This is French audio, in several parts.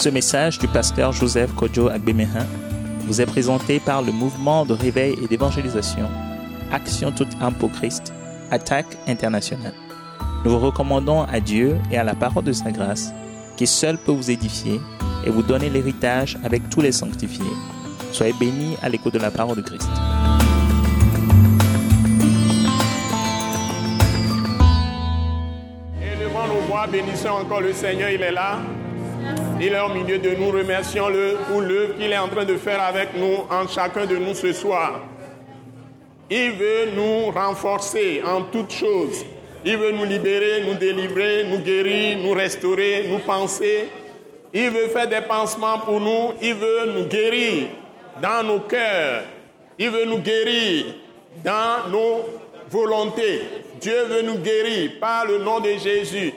Ce message du pasteur Joseph Kojo Agbemehin vous est présenté par le mouvement de réveil et d'évangélisation Action toute âme pour Christ, Attaque internationale. Nous vous recommandons à Dieu et à la parole de sa grâce, qui seul peut vous édifier et vous donner l'héritage avec tous les sanctifiés. Soyez bénis à l'écoute de la parole de Christ. Nos voix, bénissons encore le Seigneur, il est là. Il est au milieu de nous, remercions-le pour l'œuvre qu'il est en train de faire avec nous, en chacun de nous ce soir. Il veut nous renforcer en toutes choses. Il veut nous libérer, nous délivrer, nous guérir, nous restaurer, nous penser. Il veut faire des pansements pour nous. Il veut nous guérir dans nos cœurs. Il veut nous guérir dans nos volontés. Dieu veut nous guérir par le nom de Jésus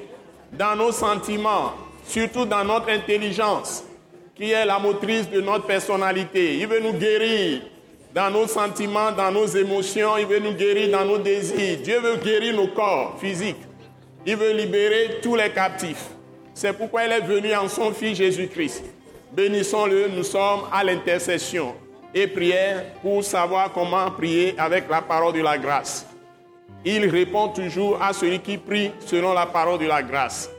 dans nos sentiments, surtout dans notre intelligence, qui est la motrice de notre personnalité. Il veut nous guérir dans nos sentiments, dans nos émotions, il veut nous guérir dans nos désirs. Dieu veut guérir nos corps physiques. Il veut libérer tous les captifs. C'est pourquoi il est venu en son Fils Jésus-Christ. Bénissons-le, nous sommes à l'intercession et prière pour savoir comment prier avec la parole de la grâce. Il répond toujours à celui qui prie selon la parole de la grâce.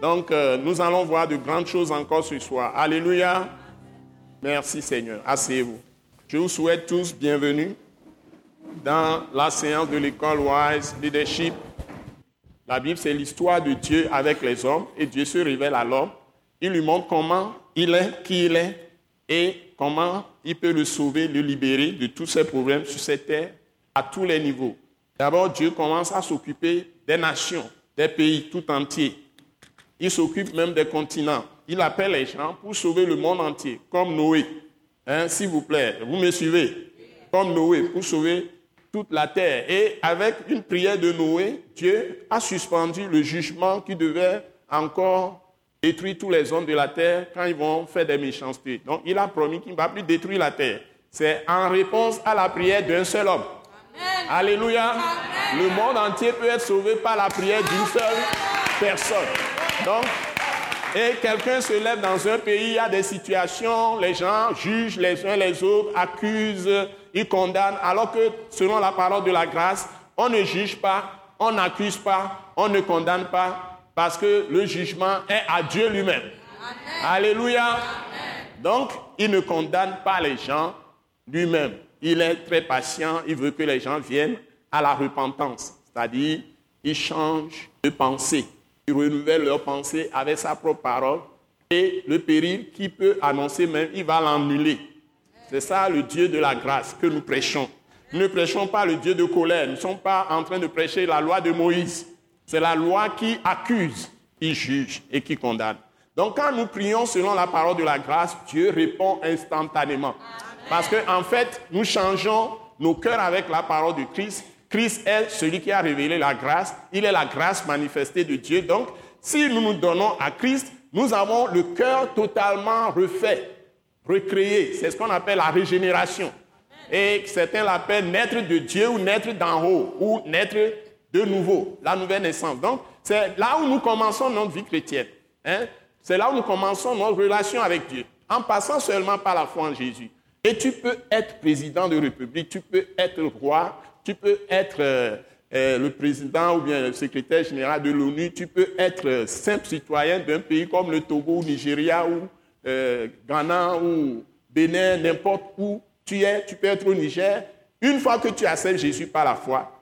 Donc, euh, nous allons voir de grandes choses encore ce soir. Alléluia. Merci Seigneur. Asseyez-vous. Je vous souhaite tous bienvenue dans la séance de l'école Wise Leadership. La Bible, c'est l'histoire de Dieu avec les hommes et Dieu se révèle à l'homme. Il lui montre comment il est, qui il est et comment il peut le sauver, le libérer de tous ses problèmes sur cette terre à tous les niveaux. D'abord, Dieu commence à s'occuper des nations, des pays tout entiers. Il s'occupe même des continents. Il appelle les gens pour sauver le monde entier, comme Noé. Hein, S'il vous plaît, vous me suivez? Comme Noé, pour sauver toute la terre. Et avec une prière de Noé, Dieu a suspendu le jugement qui devait encore détruire tous les hommes de la terre quand ils vont faire des méchancetés. Donc il a promis qu'il ne va plus détruire la terre. C'est en réponse à la prière d'un seul homme. Alléluia. Le monde entier peut être sauvé par la prière d'une seule personne. Donc, et quelqu'un se lève dans un pays, il y a des situations, les gens jugent les uns les autres, accusent, ils condamnent, alors que selon la parole de la grâce, on ne juge pas, on n'accuse pas, on ne condamne pas, parce que le jugement est à Dieu lui-même. Alléluia. Donc, il ne condamne pas les gens lui-même. Il est très patient, il veut que les gens viennent à la repentance, c'est-à-dire, il change de pensée ils renouvellent leur pensée avec sa propre parole. Et le péril qui peut annoncer même, il va l'annuler. C'est ça le Dieu de la grâce que nous prêchons. Nous ne prêchons pas le Dieu de colère. Nous ne sommes pas en train de prêcher la loi de Moïse. C'est la loi qui accuse, qui juge et qui condamne. Donc quand nous prions selon la parole de la grâce, Dieu répond instantanément. Parce qu'en en fait, nous changeons nos cœurs avec la parole de Christ Christ est celui qui a révélé la grâce. Il est la grâce manifestée de Dieu. Donc, si nous nous donnons à Christ, nous avons le cœur totalement refait, recréé. C'est ce qu'on appelle la régénération. Et certains l'appellent naître de Dieu ou naître d'en haut ou naître de nouveau, la nouvelle naissance. Donc, c'est là où nous commençons notre vie chrétienne. Hein. C'est là où nous commençons notre relation avec Dieu, en passant seulement par la foi en Jésus. Et tu peux être président de république, tu peux être roi, tu peux être euh, euh, le président ou bien le secrétaire général de l'ONU, tu peux être simple citoyen d'un pays comme le Togo, Nigeria ou euh, Ghana ou Bénin, n'importe où tu es, tu peux être au Niger. Une fois que tu acceptes Jésus par la foi,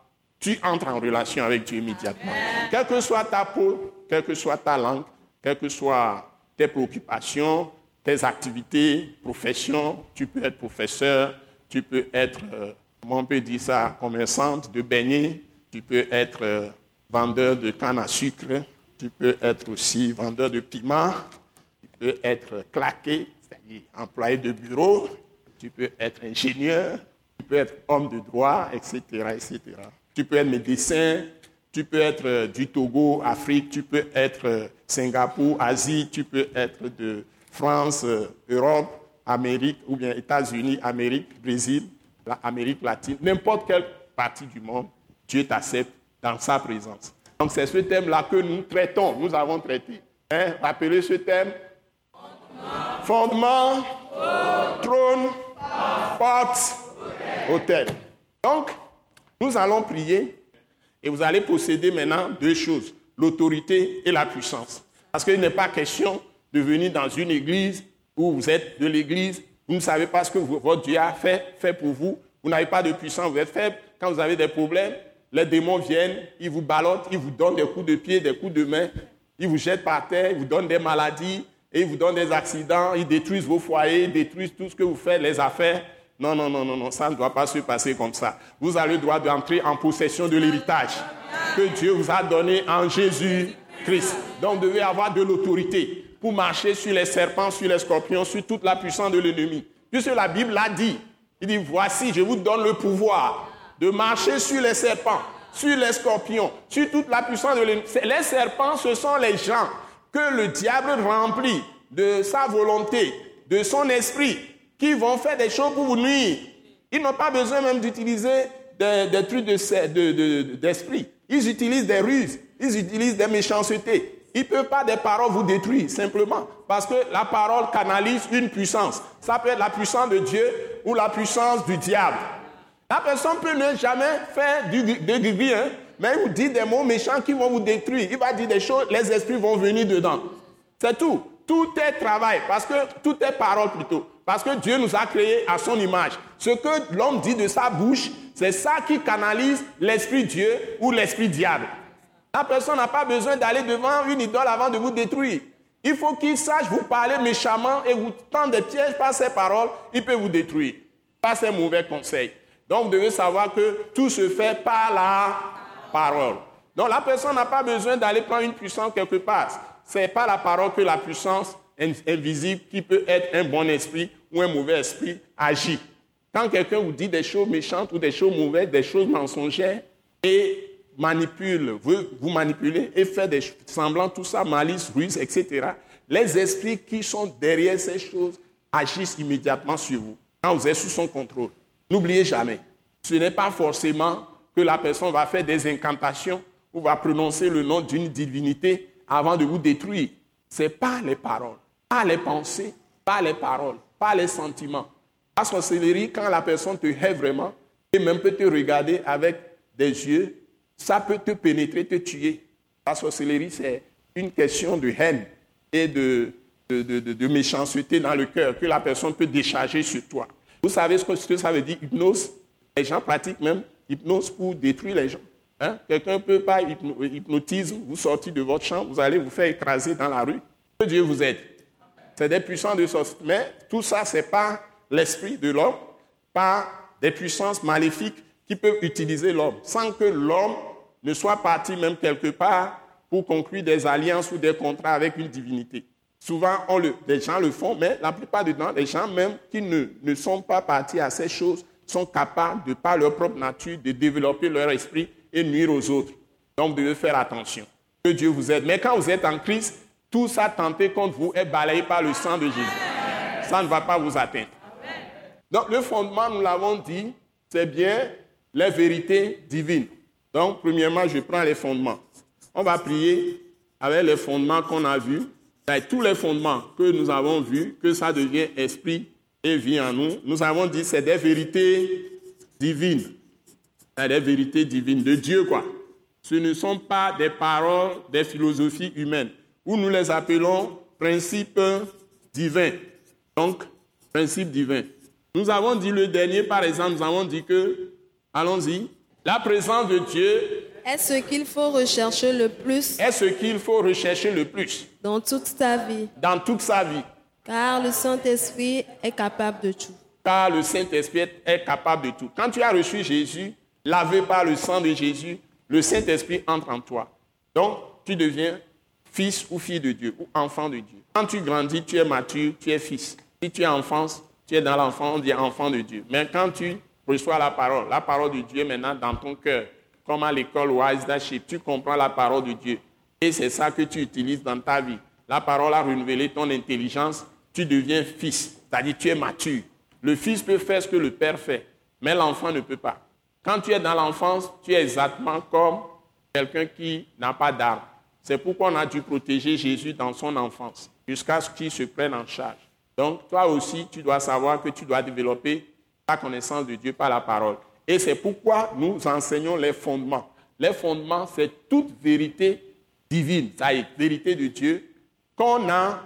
tu entres en relation avec Dieu immédiatement. Quelle que soit ta peau, quelle que soit ta langue, quelles que soient tes préoccupations, tes activités, professions, tu peux être professeur, tu peux être on peut dire ça, commerçante de beignets, tu peux être euh, vendeur de canne à sucre, tu peux être aussi vendeur de piment, tu peux être claqué, c'est-à-dire employé de bureau, tu peux être ingénieur, tu peux être homme de droit, etc., etc. Tu peux être médecin, tu peux être euh, du Togo, Afrique, tu peux être euh, Singapour, Asie, tu peux être de France, Europe, Amérique, ou bien États-Unis, Amérique, Brésil, l'Amérique latine, n'importe quelle partie du monde, Dieu t'accepte dans sa présence. Donc c'est ce thème-là que nous traitons, nous avons traité. Hein? Rappelez ce thème fondement, trône, porte, hôtel. Donc, nous allons prier et vous allez posséder maintenant deux choses, l'autorité et la puissance. Parce qu'il n'est pas question de venir dans une église où vous êtes de l'église, vous ne savez pas ce que votre Dieu a fait, pour vous, vous n'avez pas de puissance, vous êtes faible. Quand vous avez des problèmes, les démons viennent, ils vous ballottent, ils vous donnent des coups de pied, des coups de main, ils vous jettent par terre, ils vous donnent des maladies, et ils vous donnent des accidents, ils détruisent vos foyers, ils détruisent tout ce que vous faites, les affaires. Non, non, non, non, non, ça ne doit pas se passer comme ça. Vous avez le droit d'entrer en possession de l'héritage que Dieu vous a donné en Jésus-Christ. Donc, vous devez avoir de l'autorité pour marcher sur les serpents, sur les scorpions, sur toute la puissance de l'ennemi. Puisque la Bible l'a dit. Il dit, voici, je vous donne le pouvoir de marcher sur les serpents, sur les scorpions, sur toute la puissance de l'ennemi. Les serpents, ce sont les gens que le diable remplit de sa volonté, de son esprit, qui vont faire des choses pour vous nuire. Ils n'ont pas besoin même d'utiliser des, trucs d'esprit. ils utilisent des ruses, ils utilisent des méchancetés. Ils ne peuvent pas des paroles vous détruire, simplement. Parce que la parole canalise une puissance. Ça peut être la puissance de Dieu ou la puissance du diable. La personne peut ne jamais faire de hein, mais il vous dit des mots méchants qui vont vous détruire. Il va dire des choses, les esprits vont venir dedans. C'est tout. Tout est travail, parce que tout est parole plutôt. Parce que Dieu nous a créés à son image. Ce que l'homme dit de sa bouche, c'est ça qui canalise l'esprit Dieu ou l'esprit diable. La personne n'a pas besoin d'aller devant une idole avant de vous détruire. Il faut qu'il sache vous parler méchamment et vous tendre des pièges par ses paroles, il peut vous détruire, par ses mauvais conseils. Donc vous devez savoir que tout se fait par la parole. Donc la personne n'a pas besoin d'aller prendre une puissance quelque part. Ce n'est pas la parole que la puissance invisible qui peut être un bon esprit ou un mauvais esprit agit. Quand quelqu'un vous dit des choses méchantes ou des choses mauvaises, des choses mensongères et manipule, veut vous manipuler et fait des semblants, tout ça, malice, ruse, etc., les esprits qui sont derrière ces choses agissent immédiatement sur vous quand vous êtes sous son contrôle. N'oubliez jamais, ce n'est pas forcément que la personne va faire des incantations ou va prononcer le nom d'une divinité avant de vous détruire. Ce n'est pas les paroles, pas les pensées, pas les paroles, pas les sentiments. La sorcellerie, quand la personne te hait vraiment, et même peut te regarder avec des yeux, ça peut te pénétrer, te tuer. La sorcellerie, c'est une question de haine et de, méchanceté dans le cœur que la personne peut décharger sur toi. Vous savez ce que ça veut dire, hypnose? Les gens pratiquent même hypnose pour détruire les gens. Hein? Quelqu'un peut pas hypnotiser, vous sortir de votre chambre, vous allez vous faire écraser dans la rue. Que Dieu vous aide. C'est des puissances de sorcellerie. Mais tout ça, ce n'est pas l'esprit de l'homme, pas des puissances maléfiques qui peuvent utiliser l'homme, sans que l'homme ne soit parti même quelque part pour conclure des alliances ou des contrats avec une divinité. Souvent, on le, les gens le font, mais la plupart du temps, les gens même qui ne, ne sont pas partis à ces choses sont capables, de par leur propre nature, de développer leur esprit et nuire aux autres. Donc, devez faire attention. Que Dieu vous aide. Mais quand vous êtes en Christ, tout ça tenté contre vous est balayé par le sang de Jésus. Ça ne va pas vous atteindre. Donc, le fondement, nous l'avons dit, c'est bien les vérités divines. Donc, premièrement, je prends les fondements. On va prier avec les fondements qu'on a vus. Avec tous les fondements que nous avons vus, que ça devient esprit et vie en nous. Nous avons dit c'est des vérités divines. Des vérités divines de Dieu, quoi. Ce ne sont pas des paroles des philosophies humaines, où nous les appelons principes divins. Donc, principes divins. Nous avons dit le dernier, par exemple, nous avons dit que, allons-y, la présence de Dieu est ce qu'il faut rechercher le plus. Est ce qu'il faut rechercher le plus. Dans toute sa vie? Dans toute sa vie. Car le Saint-Esprit est capable de tout. Car le Saint-Esprit est capable de tout. Quand tu as reçu Jésus, lavé par le sang de Jésus, le Saint-Esprit entre en toi. Donc, tu deviens fils ou fille de Dieu, ou enfant de Dieu. Quand tu grandis, tu es mature, tu es fils. Si tu es enfant, tu es dans l'enfant, on dit enfant de Dieu. Mais quand tu reçois la parole, la parole de Dieu maintenant dans ton cœur, comme à l'école Wise tu comprends la parole de Dieu. Et c'est ça que tu utilises dans ta vie. La parole a renouvelé ton intelligence, tu deviens fils, c'est-à-dire tu es mature. Le fils peut faire ce que le père fait, mais l'enfant ne peut pas. Quand tu es dans l'enfance, tu es exactement comme quelqu'un qui n'a pas d'arme. C'est pourquoi on a dû protéger Jésus dans son enfance, jusqu'à ce qu'il se prenne en charge. Donc, toi aussi, tu dois savoir que tu dois développer ta connaissance de Dieu par la parole. Et c'est pourquoi nous enseignons les fondements. Les fondements, c'est toute vérité divine, ça est, vérité de Dieu, qu'on a,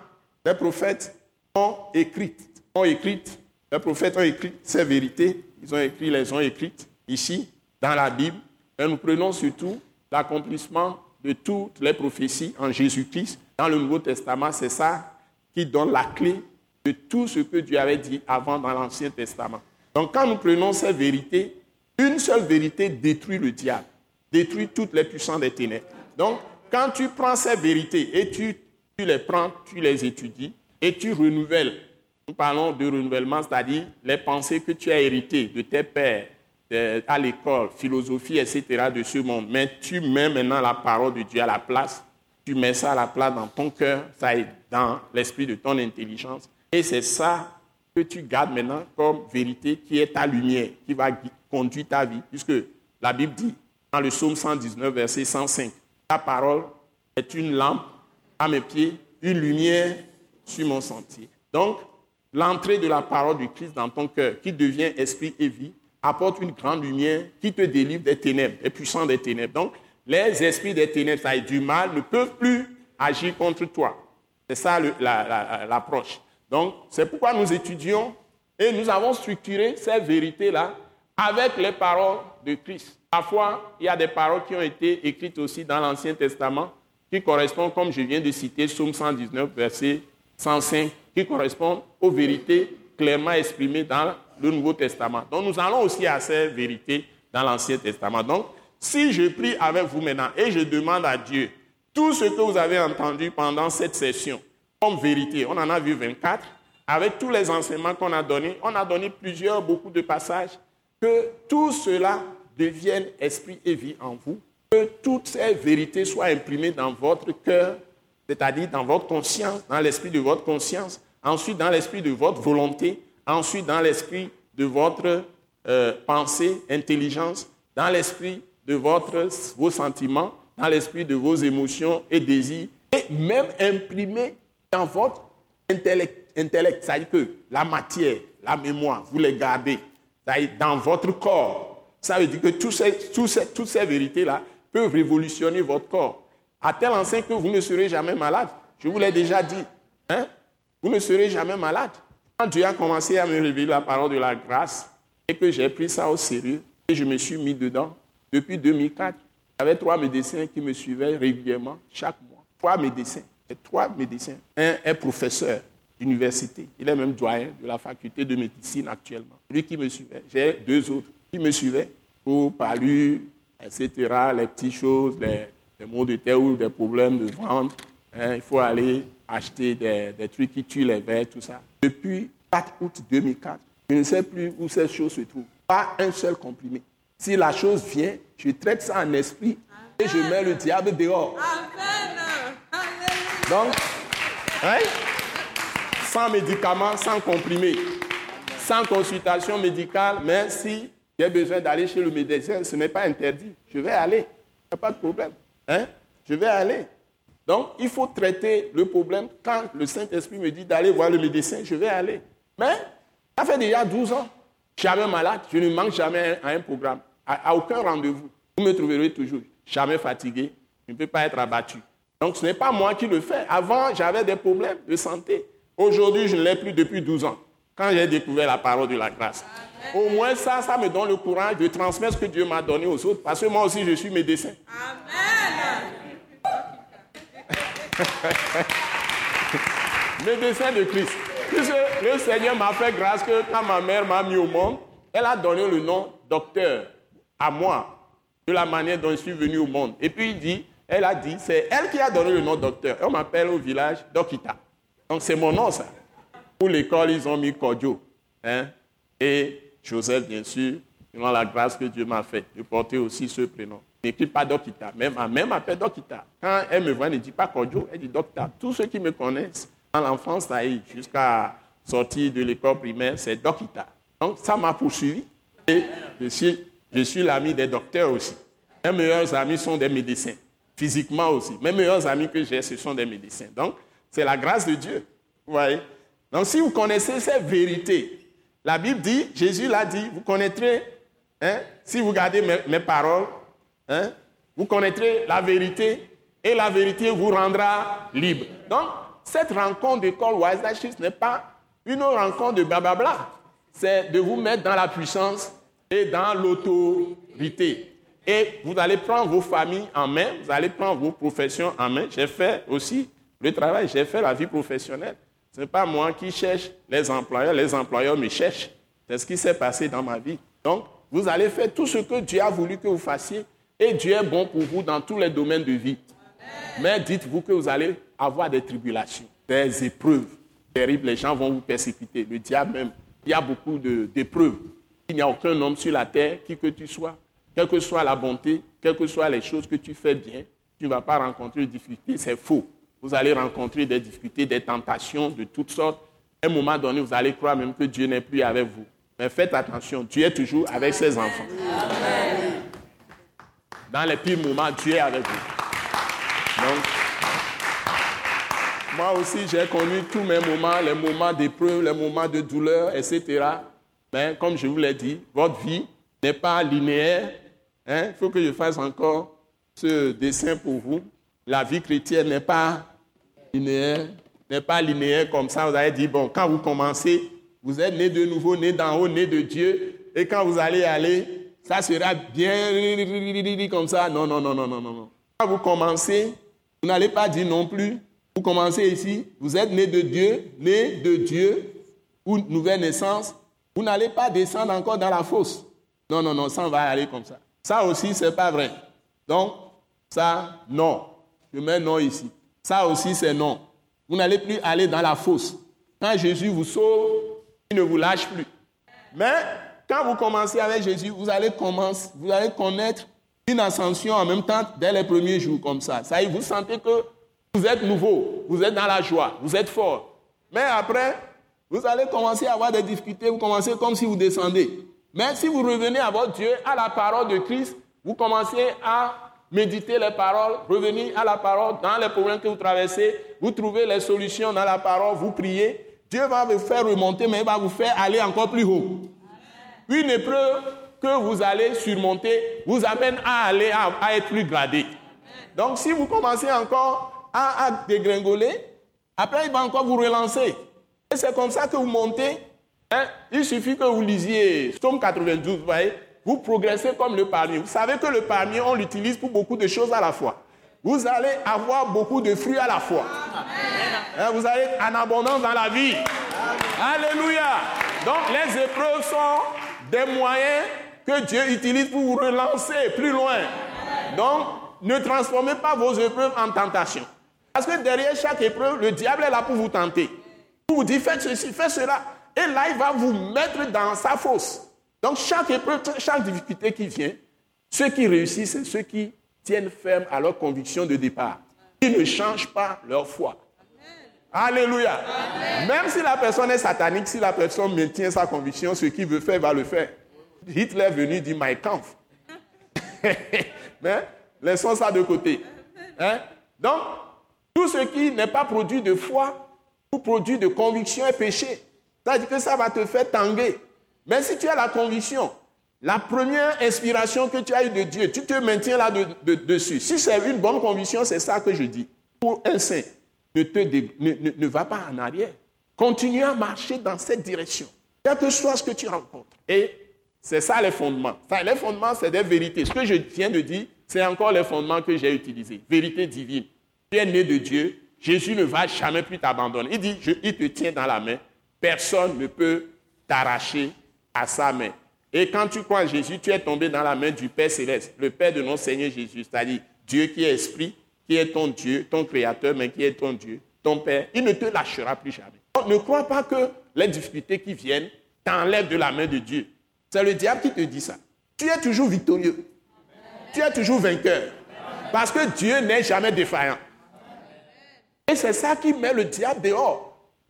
les prophètes ont écrites. Ont écrites, les prophètes ont écrit ces vérités, ils ont écrit, les ont écrites ici, dans la Bible. Et nous prenons surtout l'accomplissement de toutes les prophéties en Jésus-Christ. Dans le Nouveau Testament, c'est ça qui donne la clé de tout ce que Dieu avait dit avant dans l'Ancien Testament. Donc quand nous prenons ces vérités, une seule vérité détruit le diable, détruit toutes les puissances des ténèbres. Donc quand tu prends ces vérités et tu, les prends, tu les étudies et tu renouvelles, nous parlons de renouvellement, c'est-à-dire les pensées que tu as héritées de tes pères, à l'école, philosophie, etc. de ce monde, mais tu mets maintenant la parole de Dieu à la place, tu mets ça à la place dans ton cœur, ça est dans l'esprit de ton intelligence, et c'est ça que tu gardes maintenant comme vérité qui est ta lumière, qui va conduire ta vie, puisque la Bible dit dans le psaume 119, verset 105, ta parole est une lampe à mes pieds, une lumière sur mon sentier. Donc, l'entrée de la parole du Christ dans ton cœur, qui devient esprit et vie, apporte une grande lumière qui te délivre des ténèbres, des puissants des ténèbres. Donc, les esprits des ténèbres, ça du mal, ne peuvent plus agir contre toi. C'est ça l'approche. Donc, c'est pourquoi nous étudions et nous avons structuré ces vérités-là avec les paroles de Christ. Parfois, il y a des paroles qui ont été écrites aussi dans l'Ancien Testament qui correspondent, comme je viens de citer, Psaume 119, verset 105, qui correspondent aux vérités clairement exprimées dans le Nouveau Testament. Donc nous allons aussi à ces vérités dans l'Ancien Testament. Donc, si je prie avec vous maintenant et je demande à Dieu tout ce que vous avez entendu pendant cette session comme vérité, on en a vu 24, avec tous les enseignements qu'on a donnés, on a donné plusieurs, beaucoup de passages, que tout cela devienne esprit et vie en vous, que toutes ces vérités soient imprimées dans votre cœur, c'est-à-dire dans votre conscience, dans l'esprit de votre conscience, ensuite dans l'esprit de votre volonté, ensuite dans l'esprit de votre euh, pensée, intelligence, dans l'esprit de votre, vos sentiments, dans l'esprit de vos émotions et désirs, et même imprimé dans votre intellect. C'est-à-dire que la matière, la mémoire, vous les gardez dans votre corps. Ça veut dire que toutes ces, toutes ces vérités-là peuvent révolutionner votre corps. À tel enseigne que vous ne serez jamais malade. Je vous l'ai déjà dit. Hein? Vous ne serez jamais malade. Quand Dieu a commencé à me révéler la parole de la grâce et que j'ai pris ça au sérieux et je me suis mis dedans, depuis 2004, j'avais trois médecins qui me suivaient régulièrement chaque mois. Trois médecins. Et trois médecins. Un est professeur d'université. Il est même doyen de la faculté de médecine actuellement. Lui qui me suivait. J'ai deux autres qui me suivaient pour parler, etc., les petites choses, les, mots de terre ou des problèmes de vente. Hein, il faut aller acheter des, trucs qui tuent les vers, tout ça. Depuis 4 août 2004, je ne sais plus où cette chose se trouve. Pas un seul comprimé. Si la chose vient, je traite ça en esprit et je mets le diable dehors. Donc, hein? sans médicaments, sans comprimé, sans consultation médicale, mais si j'ai besoin d'aller chez le médecin, ce n'est pas interdit. Je vais aller. Il n'y a pas de problème. Hein? Je vais aller. Donc, il faut traiter le problème. Quand le Saint-Esprit me dit d'aller voir le médecin, je vais aller. Mais, ça fait déjà 12 ans. Jamais malade. Je ne manque jamais à un programme. À, aucun rendez-vous. Vous me trouverez toujours jamais fatigué. Je ne peux pas être abattu. Donc, ce n'est pas moi qui le fais. Avant, j'avais des problèmes de santé. Aujourd'hui, je ne l'ai plus depuis 12 ans. Quand j'ai découvert la parole de la grâce. Au moins ça, ça me donne le courage de transmettre ce que Dieu m'a donné aux autres. Parce que moi aussi, je suis médecin. Amen. Médecin de Christ. Puisque le Seigneur m'a fait grâce que quand ma mère m'a mis au monde, elle a donné le nom docteur à moi, de la manière dont je suis venu au monde. Et puis il dit, elle a dit, c'est elle qui a donné le nom docteur. On m'appelle au village Dokita. Donc c'est mon nom ça. Pour l'école, ils ont mis Kodjo. Hein? Et Joseph, bien sûr, selon la grâce que Dieu m'a faite, de porter aussi ce prénom n'écrit pas Dokita. Même ma mère m'appelle Dokita. Quand elle me voit, elle ne dit pas Kodjo, elle dit Dokita. Tous ceux qui me connaissent, dans l'enfance, jusqu'à sortir de l'école primaire, c'est Dokita. Donc ça m'a poursuivi. Et je suis, je suis l'ami des docteurs aussi. Mes meilleurs amis sont des médecins, physiquement aussi. Mes meilleurs amis que j'ai, ce sont des médecins. Donc, c'est la grâce de Dieu. Vous voyez? Donc si vous connaissez ces vérités, la Bible dit, Jésus l'a dit, vous connaîtrez, hein, si vous gardez mes, paroles, hein, vous connaîtrez la vérité et la vérité vous rendra libre. Donc, cette rencontre d'école Wise n'est pas une rencontre de blablabla. C'est de vous mettre dans la puissance et dans l'autorité. Et vous allez prendre vos familles en main, vous allez prendre vos professions en main. J'ai fait aussi le travail, j'ai fait la vie professionnelle. Ce n'est pas moi qui cherche les employeurs, les employeurs me cherchent. C'est ce qui s'est passé dans ma vie. Donc, vous allez faire tout ce que Dieu a voulu que vous fassiez et Dieu est bon pour vous dans tous les domaines de vie. Mais dites-vous que vous allez avoir des tribulations, des épreuves terribles. Les gens vont vous persécuter. Le diable même, il y a beaucoup d'épreuves. Il n'y a aucun homme sur la terre, qui que tu sois, quelle que soit la bonté, quelles que soient les choses que tu fais bien, tu ne vas pas rencontrer de difficultés. C'est faux. Vous allez rencontrer des difficultés, des tentations de toutes sortes. Un moment donné, vous allez croire même que Dieu n'est plus avec vous. Mais faites attention, Dieu est toujours avec ses enfants. Dans les pires moments, Dieu est avec vous. Donc, moi aussi, j'ai connu tous mes moments, les moments d'épreuve, les moments de douleur, etc. Mais comme je vous l'ai dit, votre vie n'est pas linéaire. Hein? Il faut que je fasse encore ce dessin pour vous. La vie chrétienne n'est pas linéaire, n'est pas linéaire comme ça. Vous avez dit, bon, quand vous commencez, vous êtes né de nouveau, né d'en haut, né de Dieu. Et quand vous allez aller, ça sera bien comme ça. Non, non, non, non, non, non. Quand vous commencez, vous n'allez pas dire non plus. Vous commencez ici, vous êtes né de Dieu, né de Dieu, ou nouvelle naissance. Vous n'allez pas descendre encore dans la fosse. Non, non, non, ça va aller comme ça. Ça aussi, ce n'est pas vrai. Donc, ça, non. Je mets non ici. Ça aussi, c'est non. Vous n'allez plus aller dans la fosse. Quand Jésus vous sauve, il ne vous lâche plus. Mais quand vous commencez avec Jésus, vous allez, commencer, vous allez connaître une ascension en même temps dès les premiers jours comme ça. Ça vous sentez que vous êtes nouveau, vous êtes dans la joie, vous êtes fort. Mais après, vous allez commencer à avoir des difficultés, vous commencez comme si vous descendez. Mais si vous revenez à votre Dieu, à la parole de Christ, vous commencez à méditer les paroles, revenir à la parole dans les problèmes que vous traversez, vous trouvez les solutions dans la parole, vous priez. Dieu va vous faire remonter, mais il va vous faire aller encore plus haut. Une épreuve que vous allez surmonter vous amène à aller à, être plus gradé. Donc si vous commencez encore à, dégringoler, après il va encore vous relancer. Et c'est comme ça que vous montez. Hein? Il suffit que vous lisiez Somme 92, vous voyez, vous progressez comme le palmier. Vous savez que le palmier, on l'utilise pour beaucoup de choses à la fois. Vous allez avoir beaucoup de fruits à la fois. Hein, vous allez être en abondance dans la vie. Alléluia. Donc les épreuves sont des moyens que Dieu utilise pour vous relancer plus loin. Donc ne transformez pas vos épreuves en tentation. Parce que derrière chaque épreuve, le diable est là pour vous tenter. Pour vous dire faites ceci, faites cela. Et là, il va vous mettre dans sa fosse. Donc chaque épreuve, chaque difficulté qui vient, ceux qui réussissent, c'est ceux qui tiennent ferme à leur conviction de départ. Ils ne changent pas leur foi. Alléluia. Même si la personne est satanique, si la personne maintient sa conviction, ce qu'il veut faire, va le faire. Hitler est venu dire My Kampf. Mais laissons ça de côté. Hein? Donc, tout ce qui n'est pas produit de foi ou produit de conviction est péché. C'est-à-dire que ça va te faire tanguer. Mais si tu as la conviction, la première inspiration que tu as eue de Dieu, tu te maintiens là dessus. Si c'est une bonne conviction, c'est ça que je dis. Pour un saint, ne, te ne, va pas en arrière. Continue à marcher dans cette direction. Quel que soit ce que tu rencontres. Et c'est ça les fondements. les fondements, c'est des vérités. Ce que je viens de dire, c'est encore les fondements que j'ai utilisés. Vérité divine. Tu es né de Dieu. Jésus ne va jamais plus t'abandonner. Il dit, il te tient dans la main. Personne ne peut t'arracher à sa main. Et quand tu crois en Jésus, tu es tombé dans la main du Père céleste, le Père de notre Seigneur Jésus, c'est-à-dire Dieu qui est esprit, qui est ton Dieu, ton créateur, mais qui est ton Dieu, ton Père. Il ne te lâchera plus jamais. ne crois pas que les difficultés qui viennent t'enlèvent de la main de Dieu. C'est le diable qui te dit ça. Tu es toujours victorieux. Tu es toujours vainqueur. Parce que Dieu n'est jamais défaillant. Et c'est ça qui met le diable dehors.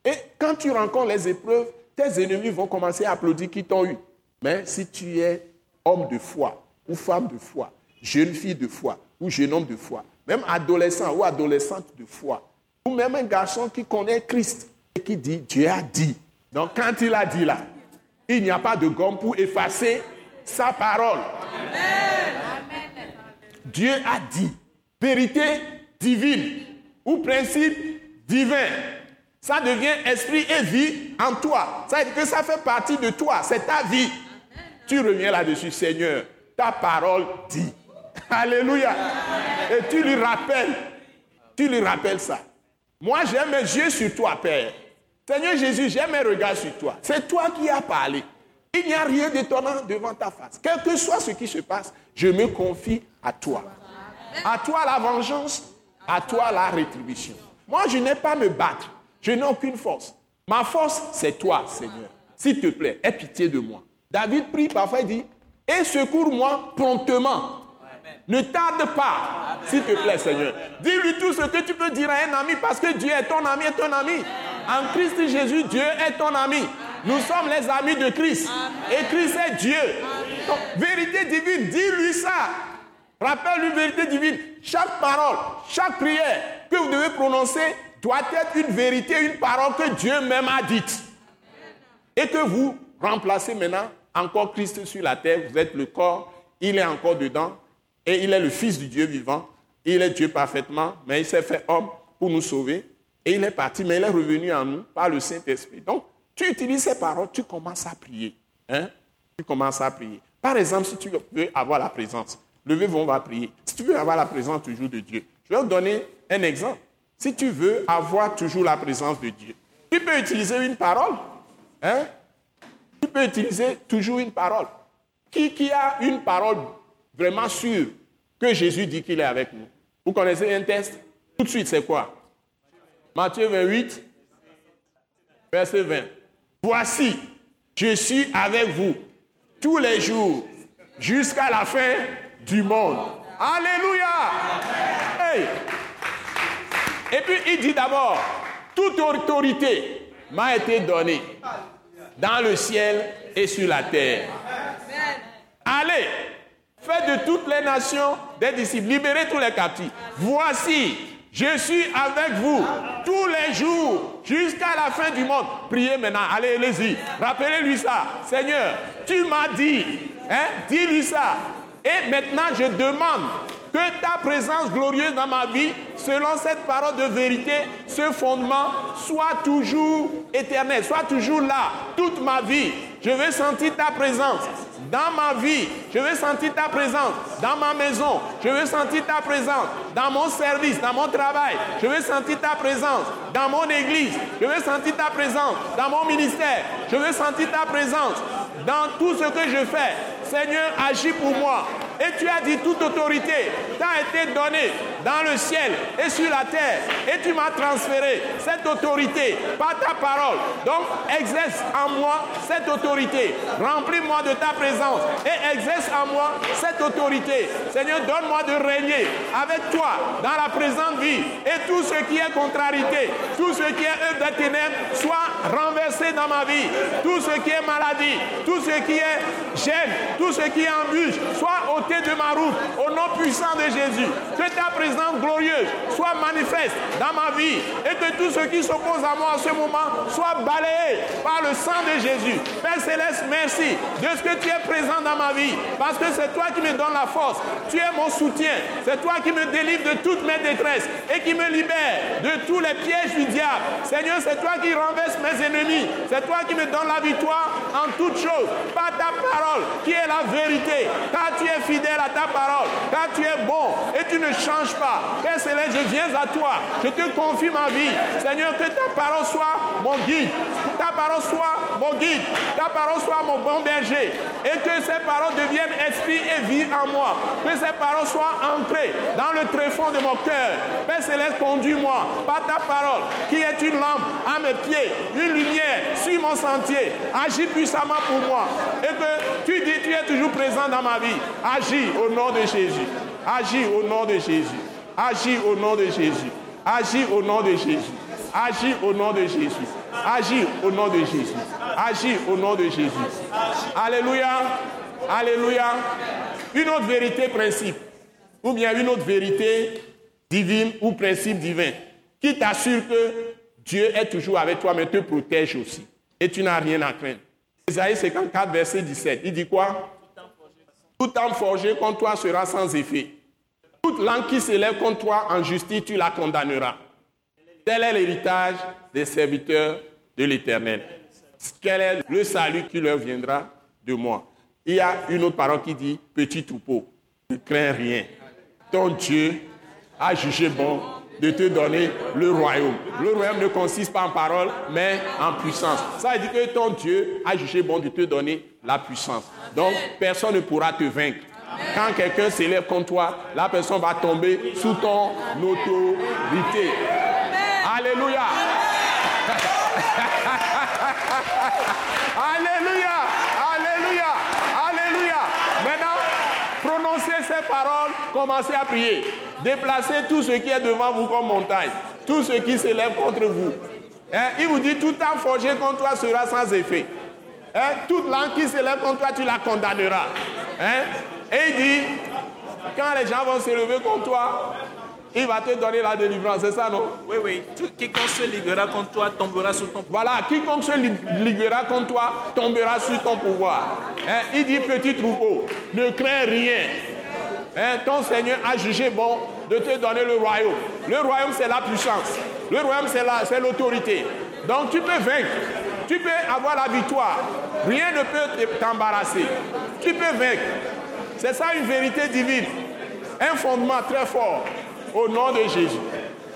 Et quand tu rencontres les épreuves, tes ennemis vont commencer à applaudir qui t'ont eu. Mais si tu es homme de foi ou femme de foi, jeune fille de foi ou jeune homme de foi, même adolescent ou adolescente de foi, ou même un garçon qui connaît Christ, qui dit Dieu a dit. Donc quand il a dit là, il n'y a pas de gomme pour effacer sa parole. Dieu a dit. Vérité divine ou principe divin. Ça devient esprit et vie en toi. Ça veut dire que ça fait partie de toi. C'est ta vie. Tu reviens là-dessus, Seigneur. Ta parole dit. Alléluia. Et tu lui rappelles. Tu lui rappelles ça. Moi, j'ai mes yeux sur toi, Père. Seigneur Jésus, j'ai mes regards sur toi. C'est toi qui as parlé. Il n'y a rien d'étonnant devant ta face. Quel que soit ce qui se passe, je me confie à toi. À toi la vengeance, à toi la rétribution. Moi, je n'ai pas à me battre. Je n'ai aucune force. Ma force, c'est toi, Seigneur. S'il te plaît, aie pitié de moi. David prie parfois, il dit, et secours-moi promptement. Ne tarde pas, s'il te plaît, Seigneur. Dis-lui tout ce que tu peux dire à un ami parce que Dieu est ton ami et ton ami. En Christ Jésus, Dieu est ton ami. Nous sommes les amis de Christ. Et Christ est Dieu. vérité divine, dis-lui ça. Rappelle-lui vérité divine. Chaque parole, chaque prière que vous devez prononcer doit être une vérité, une parole que Dieu même a dite. Et que vous remplacez maintenant encore Christ sur la terre. Vous êtes le corps, il est encore dedans. Et il est le Fils du Dieu vivant. Il est Dieu parfaitement, mais il s'est fait homme pour nous sauver. Et il est parti, mais il est revenu en nous par le Saint-Esprit. Donc, tu utilises ces paroles, tu commences à prier. Hein? Tu commences à prier. Par exemple, si tu veux avoir la présence, levez-vous, on va prier. Si tu veux avoir la présence toujours de Dieu, je vais vous donner un exemple. Si tu veux avoir toujours la présence de Dieu, tu peux utiliser une parole. Hein? Tu peux utiliser toujours une parole. Qui, qui a une parole vraiment sûre que Jésus dit qu'il est avec nous? Vous connaissez un test? Tout de suite, c'est quoi? Matthieu 28, verset 20. Voici, je suis avec vous tous les jours jusqu'à la fin du monde. Alléluia. Et puis il dit d'abord, toute autorité m'a été donnée dans le ciel et sur la terre. Allez, faites de toutes les nations des disciples, libérez tous les captifs. Voici, je suis avec vous tous les jours jusqu'à la fin du monde. Priez maintenant. Allez, allez-y. Rappelez-lui ça. Seigneur, tu m'as dit. Hein, dis-lui ça. Et maintenant, je demande que ta présence glorieuse dans ma vie, selon cette parole de vérité, ce fondement, soit toujours éternel, soit toujours là, toute ma vie. Je veux sentir ta présence dans ma vie. Je veux sentir ta présence dans ma maison. Je veux sentir ta présence dans mon service, dans mon travail. Je veux sentir ta présence dans mon église. Je veux sentir ta présence dans mon ministère. Je veux sentir ta présence dans tout ce que je fais. Seigneur, agis pour moi. Et tu as dit toute autorité t'a été donnée dans le ciel et sur la terre. Et tu m'as transféré cette autorité par ta parole. Donc exerce en moi cette autorité. Remplis-moi de ta présence et exerce en moi cette autorité. Seigneur, donne-moi de régner avec toi dans la présente vie. Et tout ce qui est contrariété, tout ce qui est œuvre des ténèbres soit renversé dans ma vie. Tout ce qui est maladie, tout ce qui est gêne, tout ce qui est embûche, soit de ma route au nom puissant de Jésus. Que ta présence glorieuse soit manifeste dans ma vie et que tout ce qui s'oppose à moi en ce moment soit balayé par le sang de Jésus. Père Céleste, merci de ce que tu es présent dans ma vie parce que c'est toi qui me donnes la force. Tu es mon soutien. C'est toi qui me délivre de toutes mes détresses et qui me libère de tous les pièges du diable. Seigneur, c'est toi qui renverse mes ennemis. C'est toi qui me donnes la victoire en toutes choses par ta parole qui est la vérité. Car tu es fidèle à ta parole. Car tu es bon et tu ne changes pas. Père Céleste, je viens à toi. Je te confie ma vie. Seigneur, que ta parole soit mon guide. Que ta parole soit mon guide. Ta parole soit mon bon berger. Et que ces paroles deviennent esprit et vie en moi. Que ces paroles soient ancrées dans le tréfonds de mon cœur. Père Céleste, conduis-moi par ta parole qui est une lampe à mes pieds, une lumière sur mon sentier. Agis puissamment pour moi. Et que tu dis, tu es toujours présent dans ma vie. Agis au nom de Jésus. Agis au nom de Jésus. Agis au nom de Jésus. Agis au nom de Jésus. Agis au nom de Jésus. Agis au nom de Jésus. Agis au nom de Jésus. Alléluia. Alléluia. Une autre vérité principe. Ou bien une autre vérité divine ou principe divin qui t'assure que Dieu est toujours avec toi, mais te protège aussi. Et tu n'as rien à craindre. Isaïe 54, verset 17. Il dit quoi? Tout âme forgé contre toi sera sans effet. Toute langue qui s'élève contre toi en justice, tu la condamneras. Tel est l'héritage des serviteurs de l'Éternel. Quel est le salut qui leur viendra de moi? Il y a une autre parole qui dit Petit troupeau, ne crains rien. Ton Dieu a jugé bon de te donner le royaume. Le royaume ne consiste pas en parole, mais en puissance. Ça veut dire que ton Dieu a jugé bon de te donner la puissance. Donc, personne ne pourra te vaincre. Quand quelqu'un s'élève contre toi, la personne va tomber sous ton autorité. Alléluia. Alléluia. Alléluia. Alléluia. Maintenant, prononcez ces paroles, commencez à prier. Déplacez tout ce qui est devant vous comme montagne, tout ce qui s'élève contre vous. Hein, il vous dit, tout temps forgé contre toi sera sans effet. Hein, toute langue qui s'élève contre toi, tu la condamneras. Hein? Et il dit, quand les gens vont se lever contre toi, il va te donner la délivrance, c'est ça, non? Oui, oui. quiconque se liguera contre toi tombera sous ton pouvoir. Voilà, quiconque se liguera contre toi tombera sous ton pouvoir. il dit, petit troupeau, ne crains rien. Hein, ton Seigneur a jugé bon de te donner le royaume. Le royaume, c'est la puissance. Le royaume, c'est l'autorité. Donc tu peux vaincre. Tu peux avoir la victoire. Rien ne peut t'embarrasser. Tu peux vaincre. C'est ça une vérité divine. Un fondement très fort. Au nom de Jésus.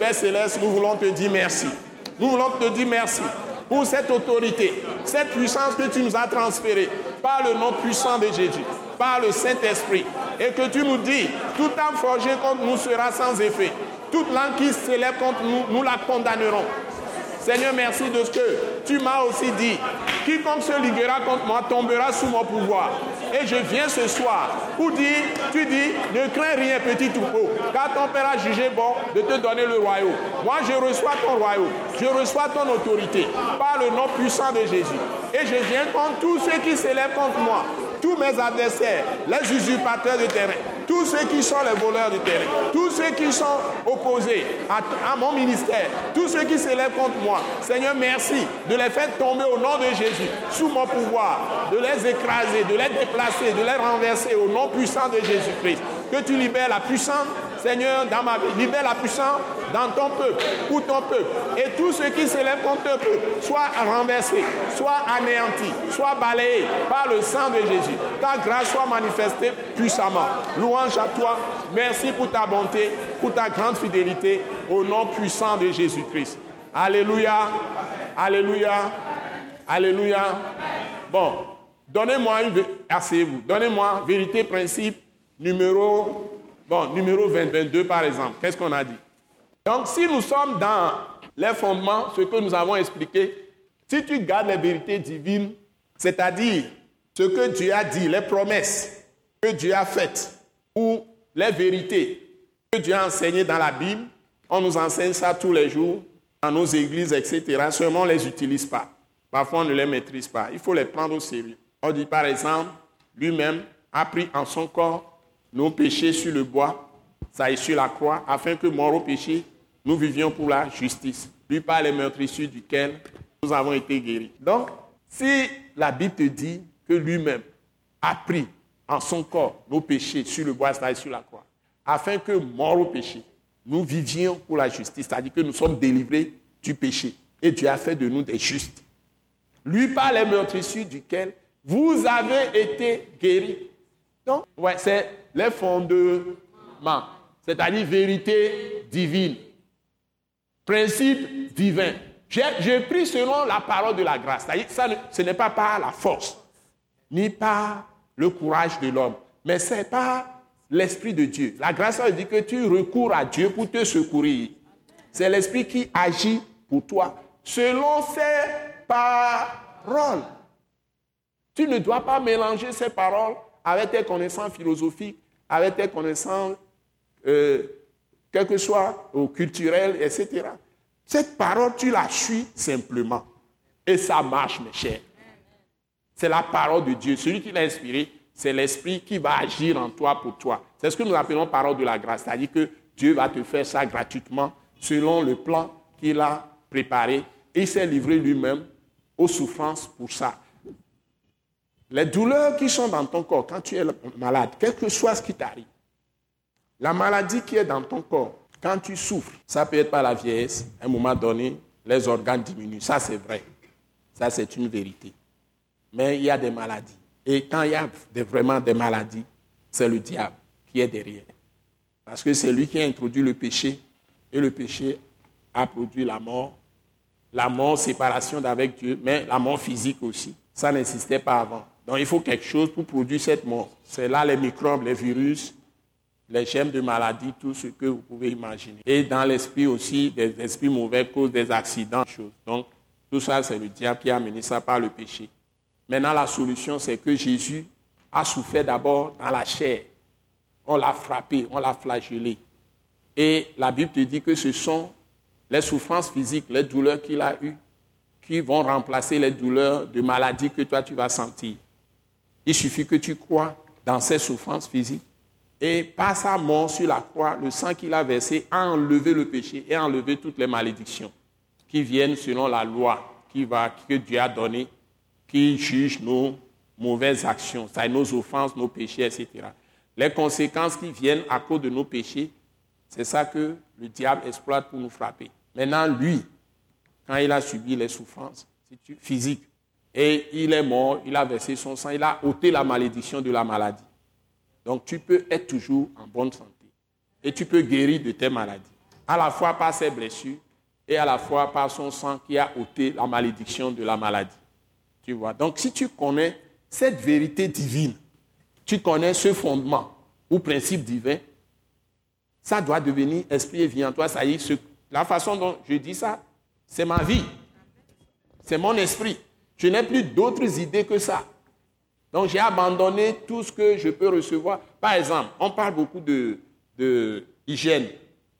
Père Céleste, nous voulons te dire merci. Nous voulons te dire merci pour cette autorité, cette puissance que tu nous as transférée par le nom puissant de Jésus, par le Saint-Esprit et que tu nous dis, tout âme forgé contre nous sera sans effet. Toute langue qui s'élève contre nous, nous la condamnerons. Seigneur, merci de ce que tu m'as aussi dit. Quiconque se liguera contre moi tombera sous mon pouvoir. Et je viens ce soir pour dire, tu dis, ne crains rien, petit troupeau, car ton Père a jugé bon de te donner le royaume. Moi, je reçois ton royaume, je reçois ton autorité par le nom puissant de Jésus. Et je viens contre tous ceux qui s'élèvent contre moi, tous mes adversaires, les usurpateurs de terrain, tous ceux qui sont les voleurs de terrain, tous ceux qui sont opposés à, mon ministère, tous ceux qui s'élèvent contre moi. Seigneur, merci de les faire tomber au nom de Jésus, sous mon pouvoir, de les écraser, de les déplacer, de les renverser au nom puissant de Jésus-Christ. Que tu libères la puissance Seigneur, dans ma vie, libère la puissance dans ton peuple, pour ton peuple. Et tous ceux qui s'élèvent contre ton peuple, soient renversés, soient anéantis, soient balayés par le sang de Jésus. Ta grâce soit manifestée puissamment. Louange à toi. Merci pour ta bonté, pour ta grande fidélité, au nom puissant de Jésus-Christ. Alléluia. Alléluia. Alléluia. Bon, donnez-moi une... Asseyez-vous. Donnez-moi vérité, principe numéro Bon, numéro 22 par exemple, qu'est-ce qu'on a dit? Donc si nous sommes dans les fondements, ce que nous avons expliqué, si tu gardes les vérités divines, c'est-à-dire ce que Dieu a dit, les promesses que Dieu a faites, ou les vérités que Dieu a enseignées dans la Bible, on nous enseigne ça tous les jours dans nos églises, etc. Seulement, on ne les utilise pas. Parfois, on ne les maîtrise pas. Il faut les prendre au sérieux. On dit par exemple, lui-même a pris en son corps nos péchés sur le bois, ça est sur la croix, afin que, mort au péché, nous vivions pour la justice. Lui par les meurtrissures duquel nous avons été guéris. Donc, si la Bible te dit que lui-même a pris en son corps nos péchés sur le bois, ça est sur la croix, afin que, mort au péché, nous vivions pour la justice, c'est-à-dire que nous sommes délivrés du péché. Et Dieu a fait de nous des justes. Lui par les meurtrissures duquel vous avez été guéris. Donc, ouais, c'est les fondements, c'est-à-dire vérité divine, principe divin. J'ai pris selon la parole de la grâce. Ça, ce n'est pas par la force, ni par le courage de l'homme, mais c'est par l'Esprit de Dieu. La grâce, ça veut dire que tu recours à Dieu pour te secourir. C'est l'Esprit qui agit pour toi selon ses paroles. Tu ne dois pas mélanger ces paroles avec tes connaissances philosophiques, avec tes connaissances, euh, quel que soit au culturel, etc. Cette parole, tu la suis simplement. Et ça marche, mes chers. C'est la parole de Dieu. Celui qui l'a inspiré, c'est l'Esprit qui va agir en toi pour toi. C'est ce que nous appelons parole de la grâce. C'est-à-dire que Dieu va te faire ça gratuitement selon le plan qu'il a préparé. Et il s'est livré lui-même aux souffrances pour ça. Les douleurs qui sont dans ton corps quand tu es malade, quel que soit ce qui t'arrive, la maladie qui est dans ton corps, quand tu souffres, ça peut être par la vieillesse, à un moment donné, les organes diminuent. Ça, c'est vrai. Ça, c'est une vérité. Mais il y a des maladies. Et quand il y a vraiment des maladies, c'est le diable qui est derrière. Parce que c'est lui qui a introduit le péché. Et le péché a produit la mort. La mort, séparation d'avec Dieu, mais la mort physique aussi. Ça n'existait pas avant. Donc il faut quelque chose pour produire cette mort. C'est là les microbes, les virus, les germes de maladie, tout ce que vous pouvez imaginer. Et dans l'esprit aussi, des esprits mauvais causent des accidents, choses. Donc tout ça, c'est le diable qui a amené ça par le péché. Maintenant, la solution, c'est que Jésus a souffert d'abord dans la chair. On l'a frappé, on l'a flagellé. Et la Bible te dit que ce sont les souffrances physiques, les douleurs qu'il a eues, qui vont remplacer les douleurs de maladie que toi tu vas sentir. Il suffit que tu crois dans ces souffrances physiques. Et par sa mort sur la croix, le sang qu'il a versé a enlevé le péché et a enlevé toutes les malédictions qui viennent selon la loi qui va, que Dieu a donnée, qui juge nos mauvaises actions, c'est nos offenses, nos péchés, etc. Les conséquences qui viennent à cause de nos péchés, c'est ça que le diable exploite pour nous frapper. Maintenant, lui, quand il a subi les souffrances physiques, et il est mort, il a versé son sang, il a ôté la malédiction de la maladie. Donc tu peux être toujours en bonne santé. Et tu peux guérir de tes maladies. À la fois par ses blessures et à la fois par son sang qui a ôté la malédiction de la maladie. Tu vois? Donc si tu connais cette vérité divine, tu connais ce fondement ou principe divin, ça doit devenir esprit et vie en toi. Ça y est, la façon dont je dis ça, c'est ma vie. C'est mon esprit. Je n'ai plus d'autres idées que ça. Donc j'ai abandonné tout ce que je peux recevoir. Par exemple, on parle beaucoup de, hygiène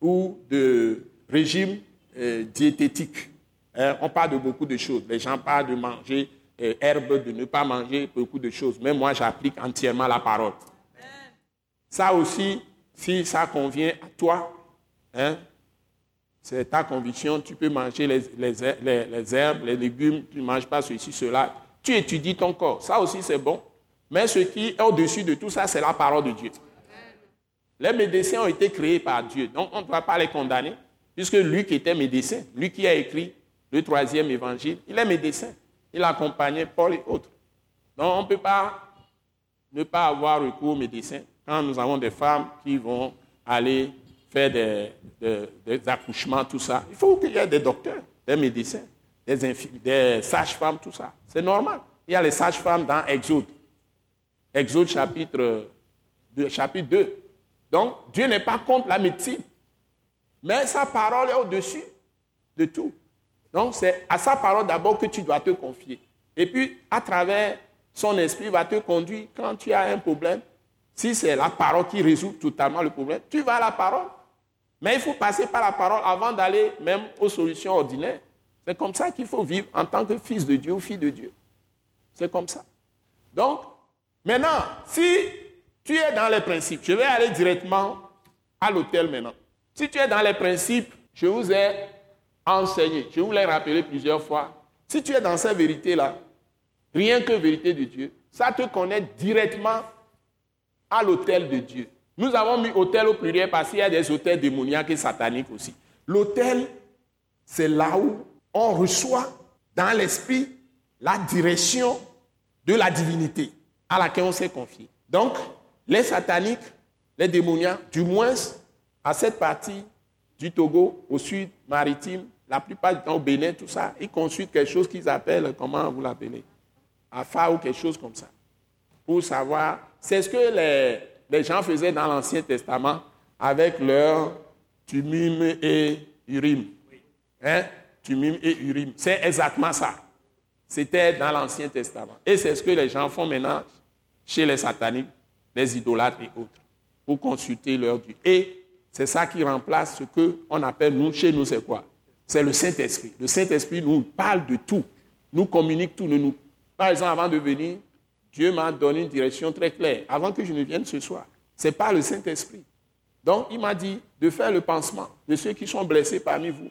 ou de régime euh, diététique. Hein, on parle de beaucoup de choses. Les gens parlent de manger euh, herbe, de ne pas manger beaucoup de choses. Mais moi, j'applique entièrement la parole. Ça aussi, si ça convient à toi, hein, c'est ta conviction, tu peux manger les, herbes, les légumes, tu ne manges pas ceci, cela. Tu étudies ton corps, ça aussi c'est bon. Mais ce qui est au-dessus de tout ça, c'est la parole de Dieu. Les médecins ont été créés par Dieu, donc on ne doit pas les condamner, puisque qui était médecin, lui qui a écrit le troisième évangile, il est médecin. Il accompagnait Paul et autres. Donc on ne peut pas ne pas avoir recours aux médecins quand nous avons des femmes qui vont aller faire des, accouchements, tout ça. Il faut qu'il y ait des docteurs, des médecins, des, des sages-femmes, tout ça. C'est normal. Il y a les sages-femmes dans Exode. Exode chapitre 2, chapitre 2. Donc, Dieu n'est pas contre la médecine. Mais sa parole est au-dessus de tout. Donc, c'est à sa parole d'abord que tu dois te confier. Et puis, à travers son esprit, va te conduire quand tu as un problème. Si c'est la parole qui résout totalement le problème, tu vas à la parole. Mais il faut passer par la parole avant d'aller même aux solutions ordinaires. C'est comme ça qu'il faut vivre en tant que fils de Dieu ou fille de Dieu. C'est comme ça. Donc, maintenant, si tu es dans les principes, je vais aller directement à l'hôtel maintenant. Si tu es dans les principes, je vous ai enseigné, je vous l'ai rappelé plusieurs fois. Si tu es dans ces vérités-là, rien que vérité de Dieu, ça te connaît directement à l'hôtel de Dieu. Nous avons mis hôtel au pluriel parce qu'il y a des hôtels démoniaques et sataniques aussi. L'hôtel, c'est là où on reçoit dans l'esprit la direction de la divinité à laquelle on s'est confié. Donc, les sataniques, les démoniaques, du moins à cette partie du Togo, au sud maritime, la plupart du temps au Bénin, tout ça, ils consultent quelque chose qu'ils appellent, comment vous l'appelez? Afa ou quelque chose comme ça. Pour savoir, c'est ce que les, les gens faisaient dans l'Ancien Testament avec leur tumim et urim. Hein? Tumim et urim. C'est exactement ça. C'était dans l'Ancien Testament. Et c'est ce que les gens font maintenant chez les sataniques, les idolâtres et autres, pour consulter leur Dieu. Et c'est ça qui remplace ce qu'on appelle, nous, chez nous, c'est quoi? C'est le Saint-Esprit. Le Saint-Esprit nous parle de tout, nous communique tout. Nous, par exemple, avant de venir, Dieu m'a donné une direction très claire avant que je ne vienne ce soir. Ce n'est pas le Saint-Esprit. Donc, il m'a dit de faire le pansement de ceux qui sont blessés parmi vous.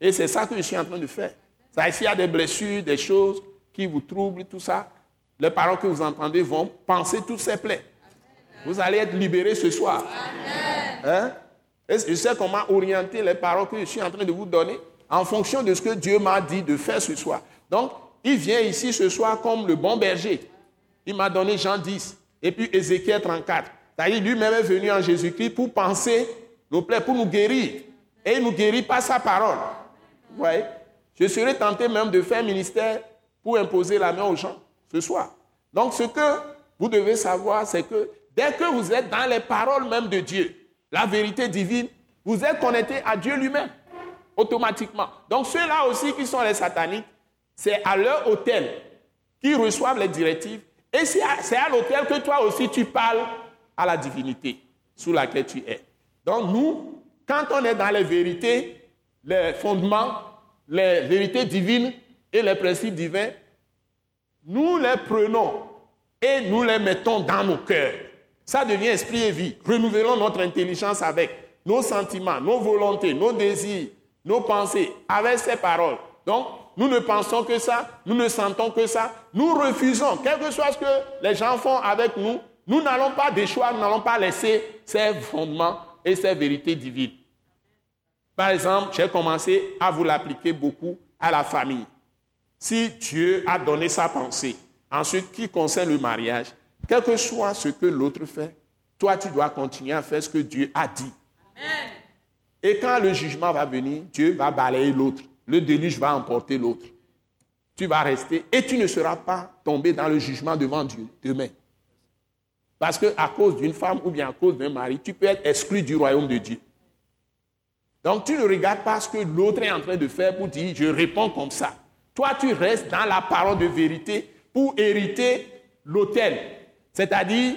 Et c'est ça que je suis en train de faire. Ça, s'il y a des blessures, des choses qui vous troublent, tout ça, les paroles que vous entendez vont penser toutes ces plaies. Vous allez être libérés ce soir. Hein? Et je sais comment orienter les paroles que je suis en train de vous donner en fonction de ce que Dieu m'a dit de faire ce soir. Donc, il vient ici ce soir comme le bon berger. Il m'a donné Jean 10 et puis Ézéchiel 34. C'est-à-dire, lui-même est venu en Jésus-Christ pour penser pour nous guérir. Et il nous guérit pas sa parole. Vous voyez? Je serais tenté même de faire ministère pour imposer la main aux gens ce soir. Donc, ce que vous devez savoir, c'est que dès que vous êtes dans les paroles même de Dieu, la vérité divine, vous êtes connecté à Dieu lui-même, automatiquement. Donc, ceux-là aussi qui sont les sataniques, c'est à leur hôtel qu'ils reçoivent les directives. Et c'est à, l'hôtel que toi aussi tu parles à la divinité sous laquelle tu es. Donc, nous, quand on est dans les vérités, les fondements, les vérités divines et les principes divins, nous les prenons et nous les mettons dans nos cœurs. Ça devient esprit et vie. Renouvelons notre intelligence avec nos sentiments, nos volontés, nos désirs, nos pensées, avec ces paroles. Donc, nous ne pensons que ça, nous ne sentons que ça, nous refusons, quel que soit ce que les gens font avec nous, nous n'allons pas déchoir, nous n'allons pas laisser ces fondements et ces vérités divines. Par exemple, j'ai commencé à vous l'appliquer beaucoup à la famille. Si Dieu a donné sa pensée, en ce qui concerne le mariage, quel que soit ce que l'autre fait, toi, tu dois continuer à faire ce que Dieu a dit. Et quand le jugement va venir, Dieu va balayer l'autre. Le déluge va emporter l'autre. Tu vas rester et tu ne seras pas tombé dans le jugement devant Dieu demain. Parce qu'à cause d'une femme ou bien à cause d'un mari, tu peux être exclu du royaume de Dieu. Donc tu ne regardes pas ce que l'autre est en train de faire pour dire je réponds comme ça. Toi, tu restes dans la parole de vérité pour hériter l'autel, c'est-à-dire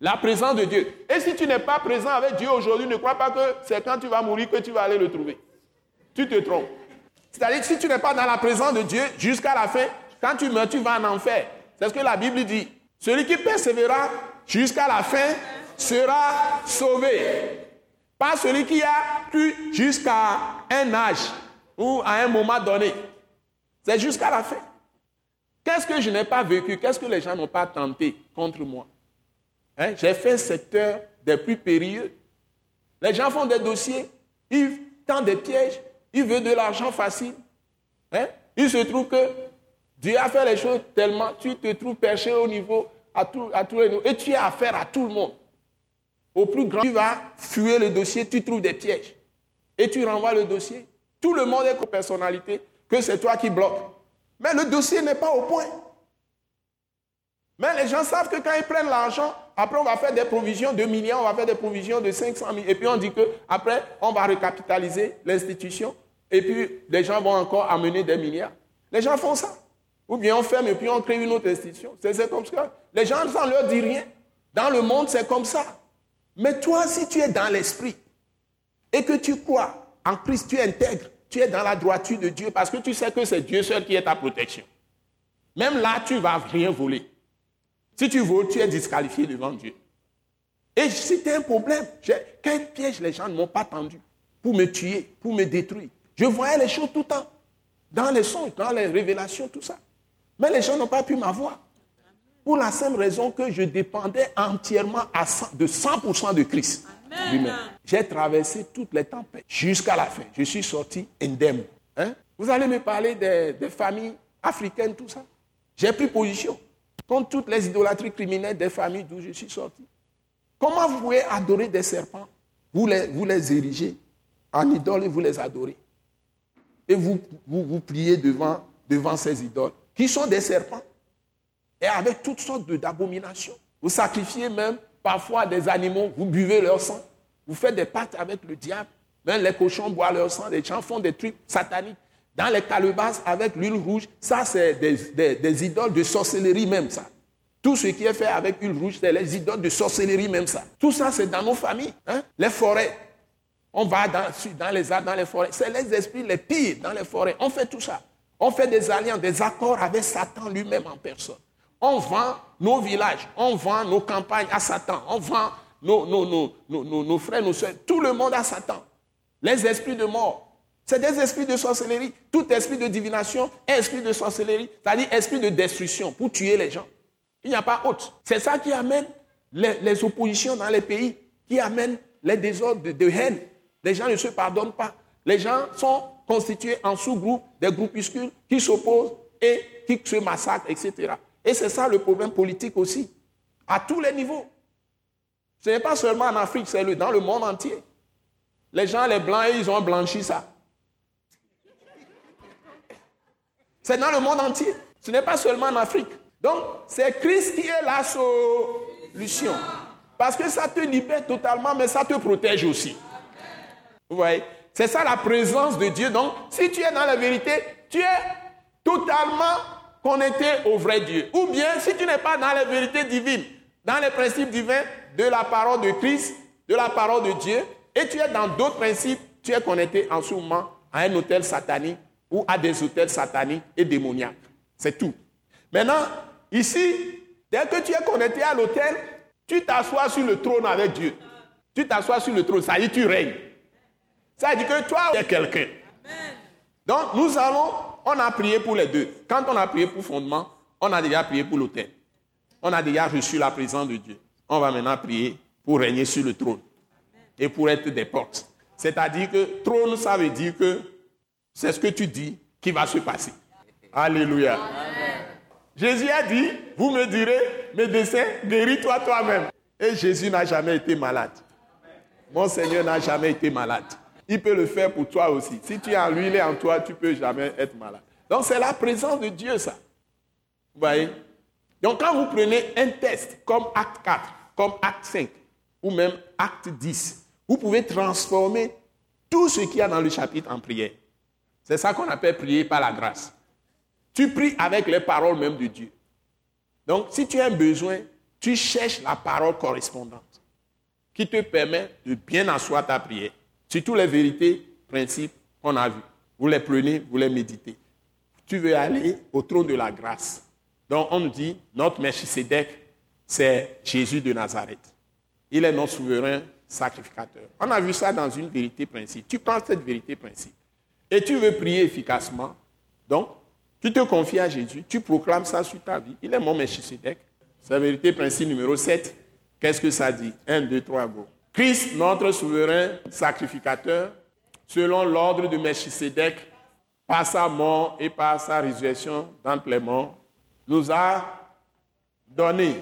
la présence de Dieu. Et si tu n'es pas présent avec Dieu aujourd'hui, ne crois pas que c'est quand tu vas mourir que tu vas aller le trouver. Tu te trompes. C'est-à-dire que si tu n'es pas dans la présence de Dieu jusqu'à la fin, quand tu meurs, tu vas en enfer. C'est ce que la Bible dit. Celui qui persévérera jusqu'à la fin sera sauvé. Pas celui qui a cru jusqu'à un âge ou à un moment donné. C'est jusqu'à la fin. Qu'est-ce que je n'ai pas vécu? Qu'est-ce que les gens n'ont pas tenté contre moi? Hein? J'ai fait un secteur des plus périlleux. Les gens font des dossiers, ils tendent des pièges, ils veulent de l'argent facile. Hein? Il se trouve que Dieu a fait les choses tellement, tu te trouves perché au niveau, à, à tous les niveaux, et tu as affaire à tout le monde. Au plus grand, tu vas fuir le dossier, tu trouves des pièges. Et tu renvoies le dossier. Tout le monde est comme personnalité que c'est toi qui bloques. Mais le dossier n'est pas au point. Mais les gens savent que quand ils prennent l'argent, après on va faire des provisions de millions, on va faire des provisions de 500 000. Et puis on dit qu'après, on va recapitaliser l'institution. Et puis les gens vont encore amener des milliards. Les gens font ça. Ou bien on ferme et puis on crée une autre institution. C'est comme ça. Les gens, ça ne leur dit rien. Dans le monde, c'est comme ça. Mais toi, si tu es dans l'esprit et que tu crois en Christ, tu intègres tu es dans la droiture de Dieu parce que tu sais que c'est Dieu seul qui est ta protection. Même là, tu ne vas rien voler. Si tu voles, tu es disqualifié devant Dieu. Et c'était un problème. Quel piège les gens ne m'ont pas tendu pour me tuer, pour me détruire? Je voyais les choses tout le temps. Dans les songes, dans les révélations, tout ça. Mais les gens n'ont pas pu m'avoir. Pour la simple raison que je dépendais entièrement à de 100% de Christ. J'ai traversé toutes les tempêtes jusqu'à la fin. Je suis sorti indemne. Hein? Vous allez me parler des, familles africaines, tout ça. J'ai pris position contre toutes les idolâtries criminelles des familles d'où je suis sorti. Comment vous pouvez adorer des serpents? Vous les, vous les érigez en idoles et vous les adorez. Et vous, vous, pliez devant, devant ces idoles, qui sont des serpents. Et avec toutes sortes d'abominations. Vous sacrifiez même parfois des animaux, vous buvez leur sang, vous faites des pactes avec le diable, même les cochons boivent leur sang, les gens font des trucs sataniques. Dans les calebasses avec l'huile rouge, ça c'est des, idoles de sorcellerie même ça. Tout ce qui est fait avec l'huile rouge, c'est les idoles de sorcellerie même ça. Tout ça c'est dans nos familles. Hein? Les forêts, on va dans, les arbres, dans les forêts. C'est les esprits les pires dans les forêts. On fait tout ça. On fait des alliances, des accords avec Satan lui-même en personne. On vend nos villages, on vend nos campagnes à Satan, on vend nos, frères, nos soeurs, tout le monde à Satan. Les esprits de mort, C'est des esprits de sorcellerie. Tout esprit de divination esprit de sorcellerie, c'est-à-dire esprit de destruction pour tuer les gens. Il n'y a pas autre. C'est ça qui amène les, oppositions dans les pays, qui amène les désordres de haine. Les gens ne se pardonnent pas. Les gens sont constitués en sous-groupes, des groupuscules qui s'opposent et qui se massacrent, etc. Et c'est ça le problème politique aussi, à tous les niveaux. Ce n'est pas seulement en Afrique, c'est dans le monde entier. Les gens, les blancs, ils ont blanchi ça. C'est dans le monde entier. Ce n'est pas seulement en Afrique. Donc, c'est Christ qui est la solution. Parce que ça te libère totalement, mais ça te protège aussi. Vous voyez C'est ça la présence de Dieu. Donc, si tu es dans la vérité, tu es totalement connecté au vrai Dieu. Ou bien, si tu n'es pas dans la vérité divine, dans les principes divins de la parole de Christ, de la parole de Dieu, et tu es dans d'autres principes, tu es connecté en ce moment à un hôtel satanique ou à des hôtels sataniques et démoniaques. C'est tout. Maintenant, ici, dès que tu es connecté à l'hôtel, tu t'assois sur le trône avec Dieu. Tu t'assois sur le trône, ça dit tu règnes. Ça dit que toi, tu es quelqu'un. Donc, nous allons, on a prié pour les deux. Quand on a prié pour fondement, on a déjà prié pour l'hôtel. On a déjà reçu la présence de Dieu. On va maintenant prier pour régner sur le trône et pour être des portes. C'est-à-dire que trône, ça veut dire que c'est ce que tu dis qui va se passer. Alléluia. Jésus a dit, vous me direz, médecin, guéris-toi toi-même. Et Jésus n'a jamais été malade. Mon Seigneur n'a jamais été malade. Il peut le faire pour toi aussi. Si tu es en lui, il est en toi, tu ne peux jamais être malade. Donc c'est la présence de Dieu, ça. Vous voyez? Donc quand vous prenez un test comme acte 4, comme acte 5, ou même acte 10, vous pouvez transformer tout ce qu'il y a dans le chapitre en prière. C'est ça qu'on appelle prier par la grâce. Tu pries avec les paroles même de Dieu. Donc, si tu as un besoin, tu cherches la parole correspondante qui te permet de bien asseoir ta prière. Sur les vérités, principes qu'on a vus. Vous les prenez, vous les méditez. Tu veux aller au trône de la grâce. Donc, on nous dit, notre Melchisedec, c'est Jésus de Nazareth. Il est notre souverain sacrificateur. On a vu ça dans une vérité principe. Tu prends cette vérité principe et tu veux prier efficacement. Donc, tu te confies à Jésus, tu proclames ça sur ta vie. Il est mon Melchisedec. C'est la vérité principe numéro 7. Qu'est-ce que ça dit? 1, 2, 3, go. Christ, notre souverain sacrificateur, selon l'ordre de Melchisedec, par sa mort et par sa résurrection d'entre les morts, nous a donné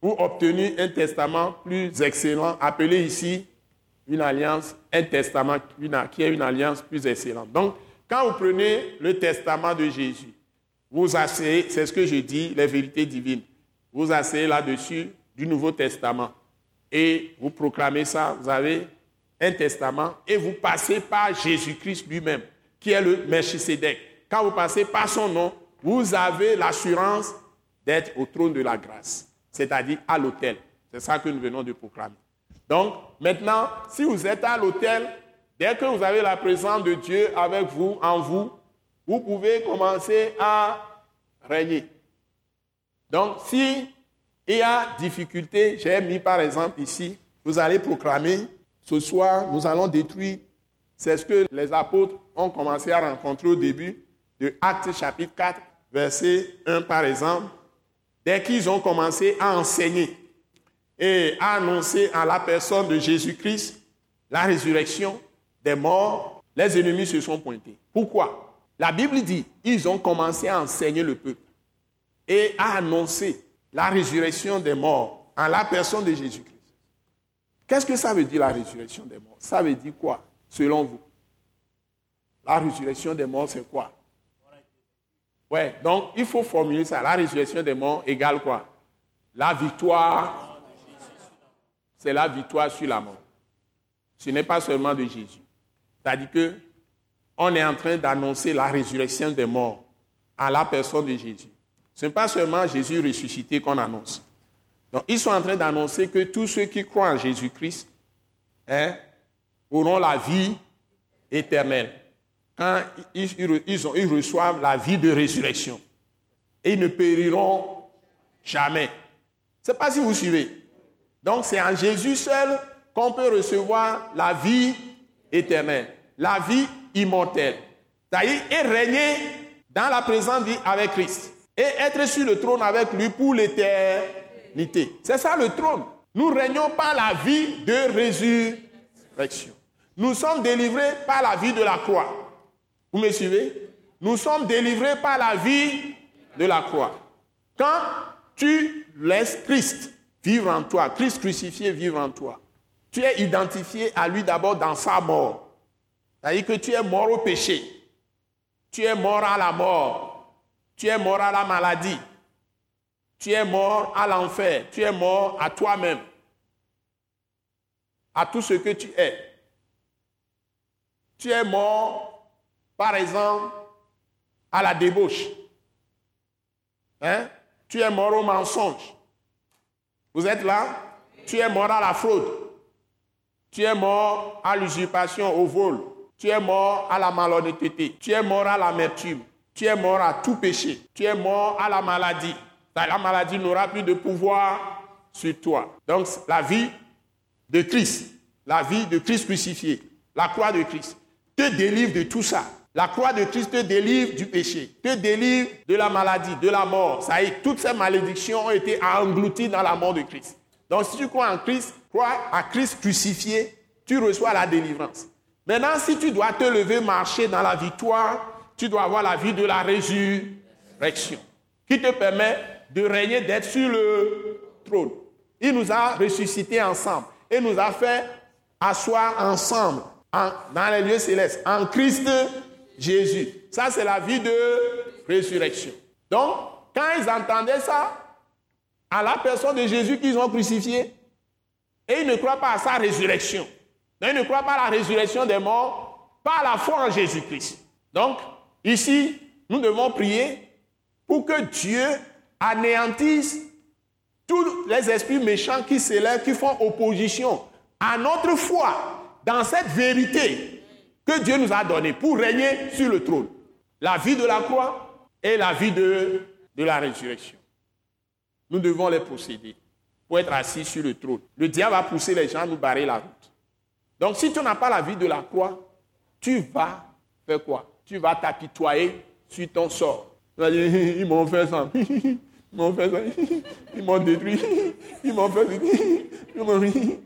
ou obtenu un testament plus excellent, appelé ici une alliance, un testament qui est une alliance plus excellente. Donc, quand vous prenez le testament de Jésus, vous asseyez, c'est ce que je dis, les vérités divines, vous asseyez là-dessus du Nouveau Testament et vous proclamez ça, vous avez un testament et vous passez par Jésus-Christ lui-même, qui est le Melchisedec. Quand vous passez par son nom, vous avez l'assurance d'être au trône de la grâce c'est-à-dire à, l'hôtel. C'est ça que nous venons de proclamer. Donc, maintenant, si vous êtes à l'hôtel, dès que vous avez la présence de Dieu avec vous, en vous, vous pouvez commencer à régner. Donc, si y a difficulté, j'ai mis par exemple ici, vous allez proclamer, ce soir, nous allons détruire. C'est ce que les apôtres ont commencé à rencontrer au début de Actes chapitre 4, verset 1 par exemple dès qu'ils ont commencé à enseigner et à annoncer en la personne de Jésus-Christ la résurrection des morts, les ennemis se sont pointés. Pourquoi? La Bible dit, ils ont commencé à enseigner le peuple et à annoncer la résurrection des morts en la personne de Jésus-Christ. Qu'est-ce que ça veut dire la résurrection des morts? Ça veut dire quoi, selon vous? La résurrection des morts, c'est quoi? Ouais, donc il faut formuler ça. La résurrection des morts égale quoi? La victoire. C'est la victoire sur la mort. Ce n'est pas seulement de Jésus. C'est-à-dire que on est en train d'annoncer la résurrection des morts à la personne de Jésus. Ce n'est pas seulement Jésus ressuscité qu'on annonce. Donc, ils sont en train d'annoncer que tous ceux qui croient en Jésus-Christ hein, auront la vie éternelle quand ils, reçoivent la vie de résurrection. Et ils ne périront jamais. Je ne sais pas si vous suivez. Donc c'est en Jésus seul qu'on peut recevoir la vie éternelle. La vie immortelle. C'est-à-dire, et régner dans la présente vie avec Christ. Et être sur le trône avec lui pour l'éternité. C'est ça le trône. Nous régnons par la vie de résurrection. Nous sommes délivrés par la vie de la croix. Vous me suivez? Nous sommes délivrés par la vie de la croix. Quand tu laisses Christ vivre en toi, Christ crucifié vivre en toi, tu es identifié à lui d'abord dans sa mort. C'est-à-dire que tu es mort au péché. Tu es mort à la mort. Tu es mort à la maladie. Tu es mort à l'enfer. Tu es mort à toi-même. À tout ce que tu es. Tu es mort, par exemple, à la débauche. Hein? Tu es mort au mensonge. Vous êtes là? Tu es mort à la fraude. Tu es mort à l'usurpation, au vol. Tu es mort à la malhonnêteté. Tu es mort à l'amertume. Tu es mort à tout péché. Tu es mort à la maladie. La maladie n'aura plus de pouvoir sur toi. Donc la vie de Christ, la vie de Christ crucifié, la croix de Christ, te délivre de tout ça. La croix de Christ te délivre du péché, te délivre de la maladie, de la mort. Ça y est, toutes ces malédictions ont été englouties dans la mort de Christ. Donc si tu crois en Christ, crois à Christ crucifié, tu reçois la délivrance. Maintenant, si tu dois te lever, marcher dans la victoire, tu dois avoir la vie de la résurrection, qui te permet de régner, d'être sur le trône. Il nous a ressuscités ensemble et nous a fait asseoir ensemble dans les lieux célestes, en Christ Jésus. Ça, c'est la vie de résurrection. Donc, quand ils entendaient ça, à la personne de Jésus qu'ils ont crucifié, et ils ne croient pas à sa résurrection. ils ne croient pas à la résurrection des morts, pas à la foi en Jésus-Christ. Donc, ici, nous devons prier pour que Dieu anéantisse tous les esprits méchants qui s'élèvent, qui font opposition à notre foi dans cette vérité que Dieu nous a donné pour régner sur le trône. La vie de la croix et la vie de, de la résurrection. Nous devons les posséder pour être assis sur le trône. Le diable va pousser les gens à nous barrer la route. Donc si tu n'as pas la vie de la croix, tu vas faire quoi? Tu vas t'apitoyer sur ton sort. Ils m'ont fait ça. Ils m'ont fait ça. Ils m'ont détruit. Ils m'ont fait ça.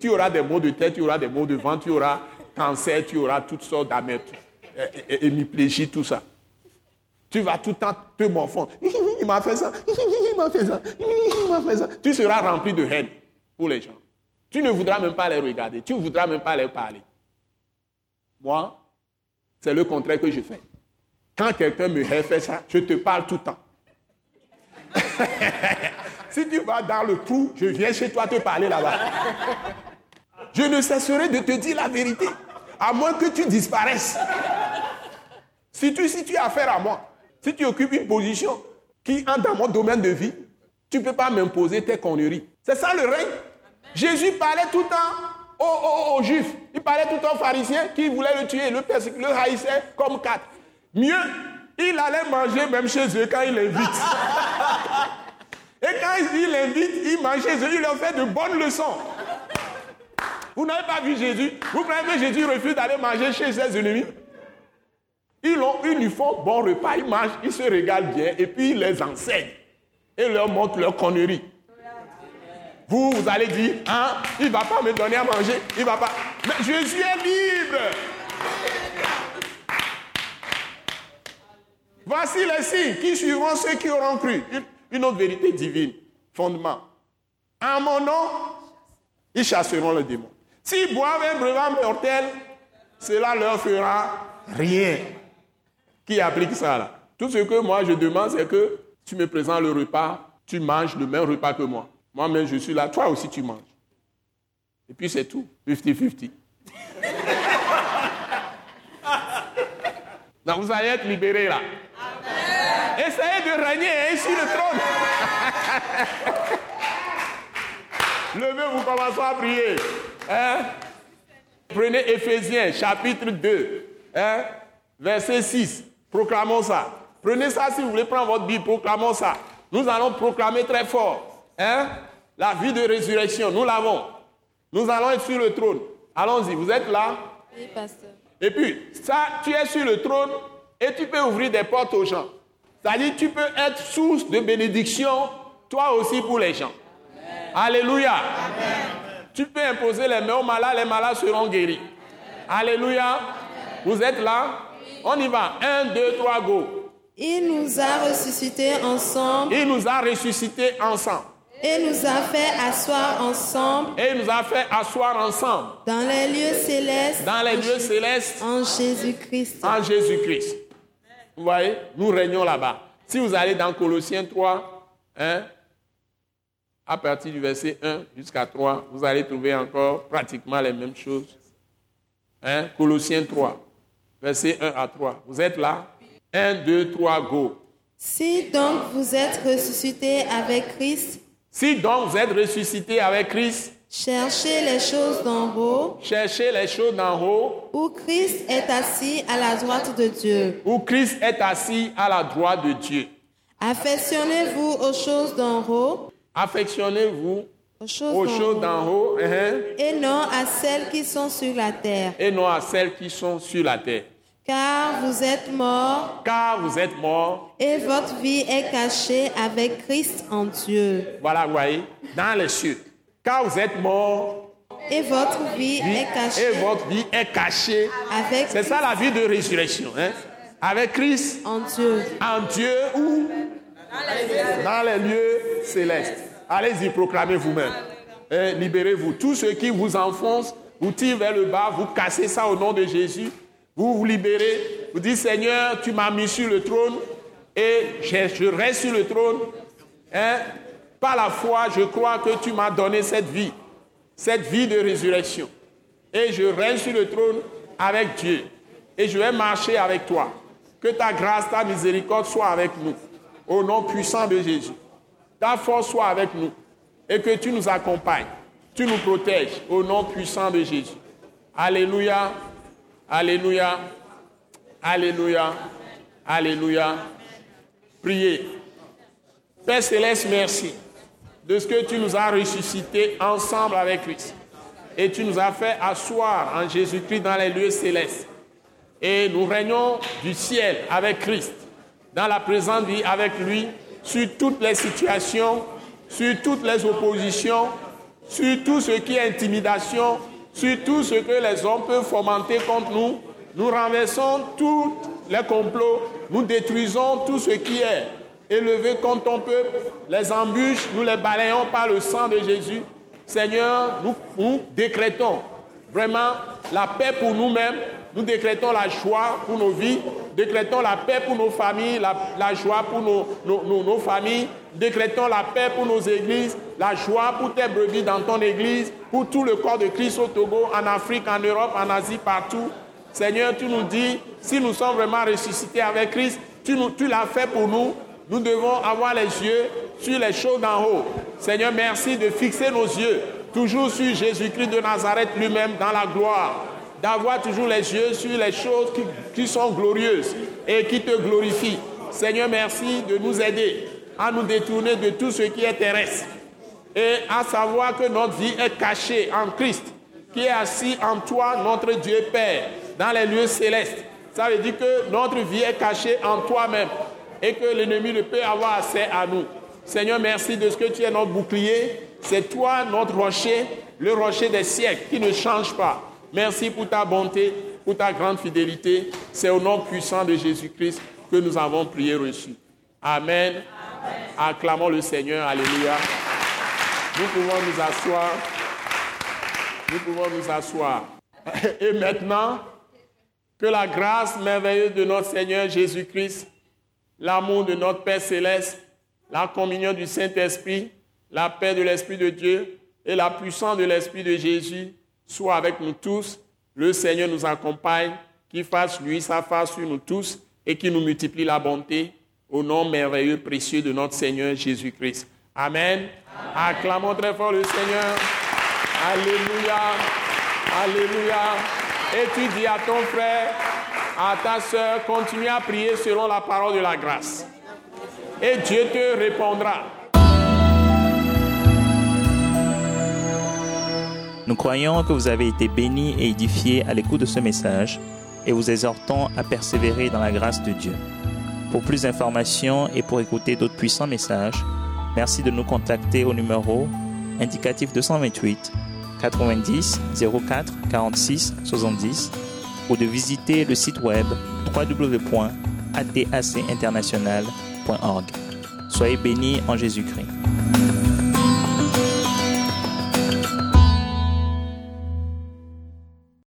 Tu auras des maux de tête, tu auras des maux de ventre, tu auras cancer, tu auras toutes sortes d'amertume, hémiplégie, tout ça. Tu vas tout le temps te morfondre. Il m'a fait ça, il m'a fait ça, il m'a fait ça. Tu seras rempli de haine pour les gens. Tu ne voudras même pas les regarder, tu ne voudras même pas les parler. Moi, c'est le contraire que je fais. Quand quelqu'un me fait ça, je te parle tout le temps. si tu vas dans le trou, je viens chez toi te parler là-bas. Je ne cesserai de te dire la vérité à moins que tu disparaisses. Si tu, si tu as affaire à moi, si tu occupes une position qui entre dans mon domaine de vie, tu ne peux pas m'imposer tes conneries. C'est ça le règne. Jésus parlait tout le temps aux, Juifs. Il parlait tout le temps aux pharisiens qui voulaient le tuer, le, le haïssaient comme quatre. Mieux, il allait manger même chez eux quand il invite. Et quand il invite, il mange chez eux, il leur fait de bonnes leçons. Vous n'avez pas vu Jésus? Vous croyez que Jésus refuse d'aller manger chez ses ennemis? Ils, ont, font bon repas, ils mangent, ils se régalent bien et puis ils les enseignent et leur montrent leur conneries. Vous, vous allez dire, hein, il ne va pas me donner à manger, il va pas. Mais Jésus est libre. Voici les signes qui suivront ceux qui auront cru. Une autre vérité divine, fondement. En mon nom, ils chasseront le démon. S'ils boivent un breuvage mortel, cela leur fera rien. Qui applique ça là? Tout ce que moi je demande, c'est que tu me présentes le repas, tu manges le même repas que moi. Moi-même, je suis là, toi aussi tu manges. Et puis c'est tout, 50-50. Donc vous allez être libérés là. Essayez de régner hein, sur le trône. Levez-vous, commençons à prier. Hein? Prenez Ephésiens chapitre 2, hein? verset 6. Proclamons ça. Prenez ça si vous voulez prendre votre Bible, proclamons ça. Nous allons proclamer très fort. Hein? La vie de résurrection, nous l'avons. Nous allons être sur le trône. Allons-y, vous êtes là? Oui, pasteur. Et puis, ça, tu es sur le trône et tu peux ouvrir des portes aux gens. C'est-à-dire, tu peux être source de bénédiction, toi aussi pour les gens. Alléluia. Tu peux imposer les mains aux malades, les malades seront guéris. Alléluia. Vous êtes là? On y va. Un, deux, trois, go. Il nous a ressuscités ensemble Il nous a ressuscités ensemble. et nous a fait asseoir ensemble Et nous a fait asseoir ensemble dans les lieux célestes dans les lieux célestes en Jésus-Christ. en Jésus-Christ. Vous voyez, nous régnons là-bas. Si vous allez dans Colossiens 3, hein, à partir du verset 1 jusqu'à 3, vous allez trouver encore pratiquement les mêmes choses. Hein, Colossiens 3, verset 1 à 3. Vous êtes là? 1, 2, 3, go. Si donc vous êtes ressuscités avec Christ, Si donc vous êtes ressuscité avec Christ, cherchez les choses d'en haut, cherchez les choses d'en haut, où Christ est assis à la droite de Dieu. où Christ est assis à la droite de Dieu. Affectionnez-vous aux choses d'en haut, Affectionnez-vous aux choses d'en haut, haut hein, et non à celles qui sont sur la terre, et non à celles qui sont sur la terre. car vous êtes morts Car vous êtes morts, et votre vie est cachée avec Christ en Dieu. voilà, vous voyez, dans les cieux. Car vous êtes morts, Et votre vie est et cachée votre vie est cachée. avec C'est ça la vie de résurrection. hein. Avec Christ en Dieu. en Dieu ou dans les lieux célestes. Allez-y, proclamez vous-même. Libérez-vous. Tous ceux qui vous enfoncent, vous tirent vers le bas, vous cassez ça au nom de Jésus. Vous vous libérez. Vous dites, Seigneur, tu m'as mis sur le trône et je, je reste sur le trône. Hein? Par la foi, je crois que tu m'as donné cette vie, cette vie de résurrection. Et je reste sur le trône avec Dieu. Et je vais marcher avec toi. Que ta grâce, ta miséricorde soit avec nous. Au nom puissant de Jésus. Ta force soit avec nous. Et que tu nous accompagnes. Tu nous protèges. Au nom puissant de Jésus. Alléluia. Alléluia. Alléluia. Alléluia. Priez. Père céleste, merci de ce que tu nous as ressuscités ensemble avec Christ. Et tu nous as fait asseoir en Jésus-Christ dans les lieux célestes. Et nous régnons du ciel avec Christ, dans la présente vie avec lui, sur toutes les situations, sur toutes les oppositions, sur tout ce qui est intimidation, sur tout ce que les hommes peuvent fomenter contre nous. Nous renversons tous les complots, nous détruisons tout ce qui est élevé contre ton peuple. Les embûches, nous les balayons par le sang de Jésus. Seigneur, nous, décrétons vraiment la paix pour nous-mêmes. Nous décrétons la joie pour nos vies, décrétons la paix pour nos familles, la, joie pour nos, familles, décrétons la paix pour nos églises, la joie pour tes brebis dans ton église, pour tout le corps de Christ au Togo, en Afrique, en Europe, en Asie, partout. Seigneur, tu nous dis, si nous sommes vraiment ressuscités avec Christ, tu l'as fait pour nous. Nous devons avoir les yeux sur les choses d'en haut. Seigneur, merci de fixer nos yeux toujours sur Jésus-Christ de Nazareth lui-même dans la gloire. D'avoir toujours les yeux sur les choses qui, sont glorieuses et qui te glorifient. Seigneur, merci de nous aider à nous détourner de tout ce qui est terrestre et à savoir que notre vie est cachée en Christ, qui est assis en toi, notre Dieu Père, dans les lieux célestes. Ça veut dire que notre vie est cachée en toi-même et que l'ennemi ne peut avoir accès à nous. Seigneur, merci de ce que tu es notre bouclier. C'est toi notre rocher, le rocher des siècles qui ne change pas. Merci pour ta bonté, pour ta grande fidélité. C'est au nom puissant de Jésus-Christ que nous avons prié reçu. Amen. Acclamons le Seigneur. Alléluia. Nous pouvons nous asseoir. Nous pouvons nous asseoir. Et maintenant, que la grâce merveilleuse de notre Seigneur Jésus-Christ, l'amour de notre Père céleste, la communion du Saint-Esprit, la paix de l'Esprit de Dieu et la puissance de l'Esprit de Jésus soient avec nous tous. Le Seigneur nous accompagne, qu'il fasse lui sa face sur nous tous et qu'il nous multiplie la bonté au nom merveilleux, précieux de notre Seigneur Jésus-Christ. Amen. Acclamons très fort le Seigneur. Alléluia. Alléluia. Et tu dis à ton frère, à ta sœur, continue à prier selon la parole de la grâce. Et Dieu te répondra. Nous croyons que vous avez été bénis et édifiés à l'écoute de ce message et vous exhortons à persévérer dans la grâce de Dieu. Pour plus d'informations et pour écouter d'autres puissants messages, merci de nous contacter au numéro indicatif 228 90 04 46 70 ou de visiter le site web www.atacinternational.org. Soyez bénis en Jésus-Christ.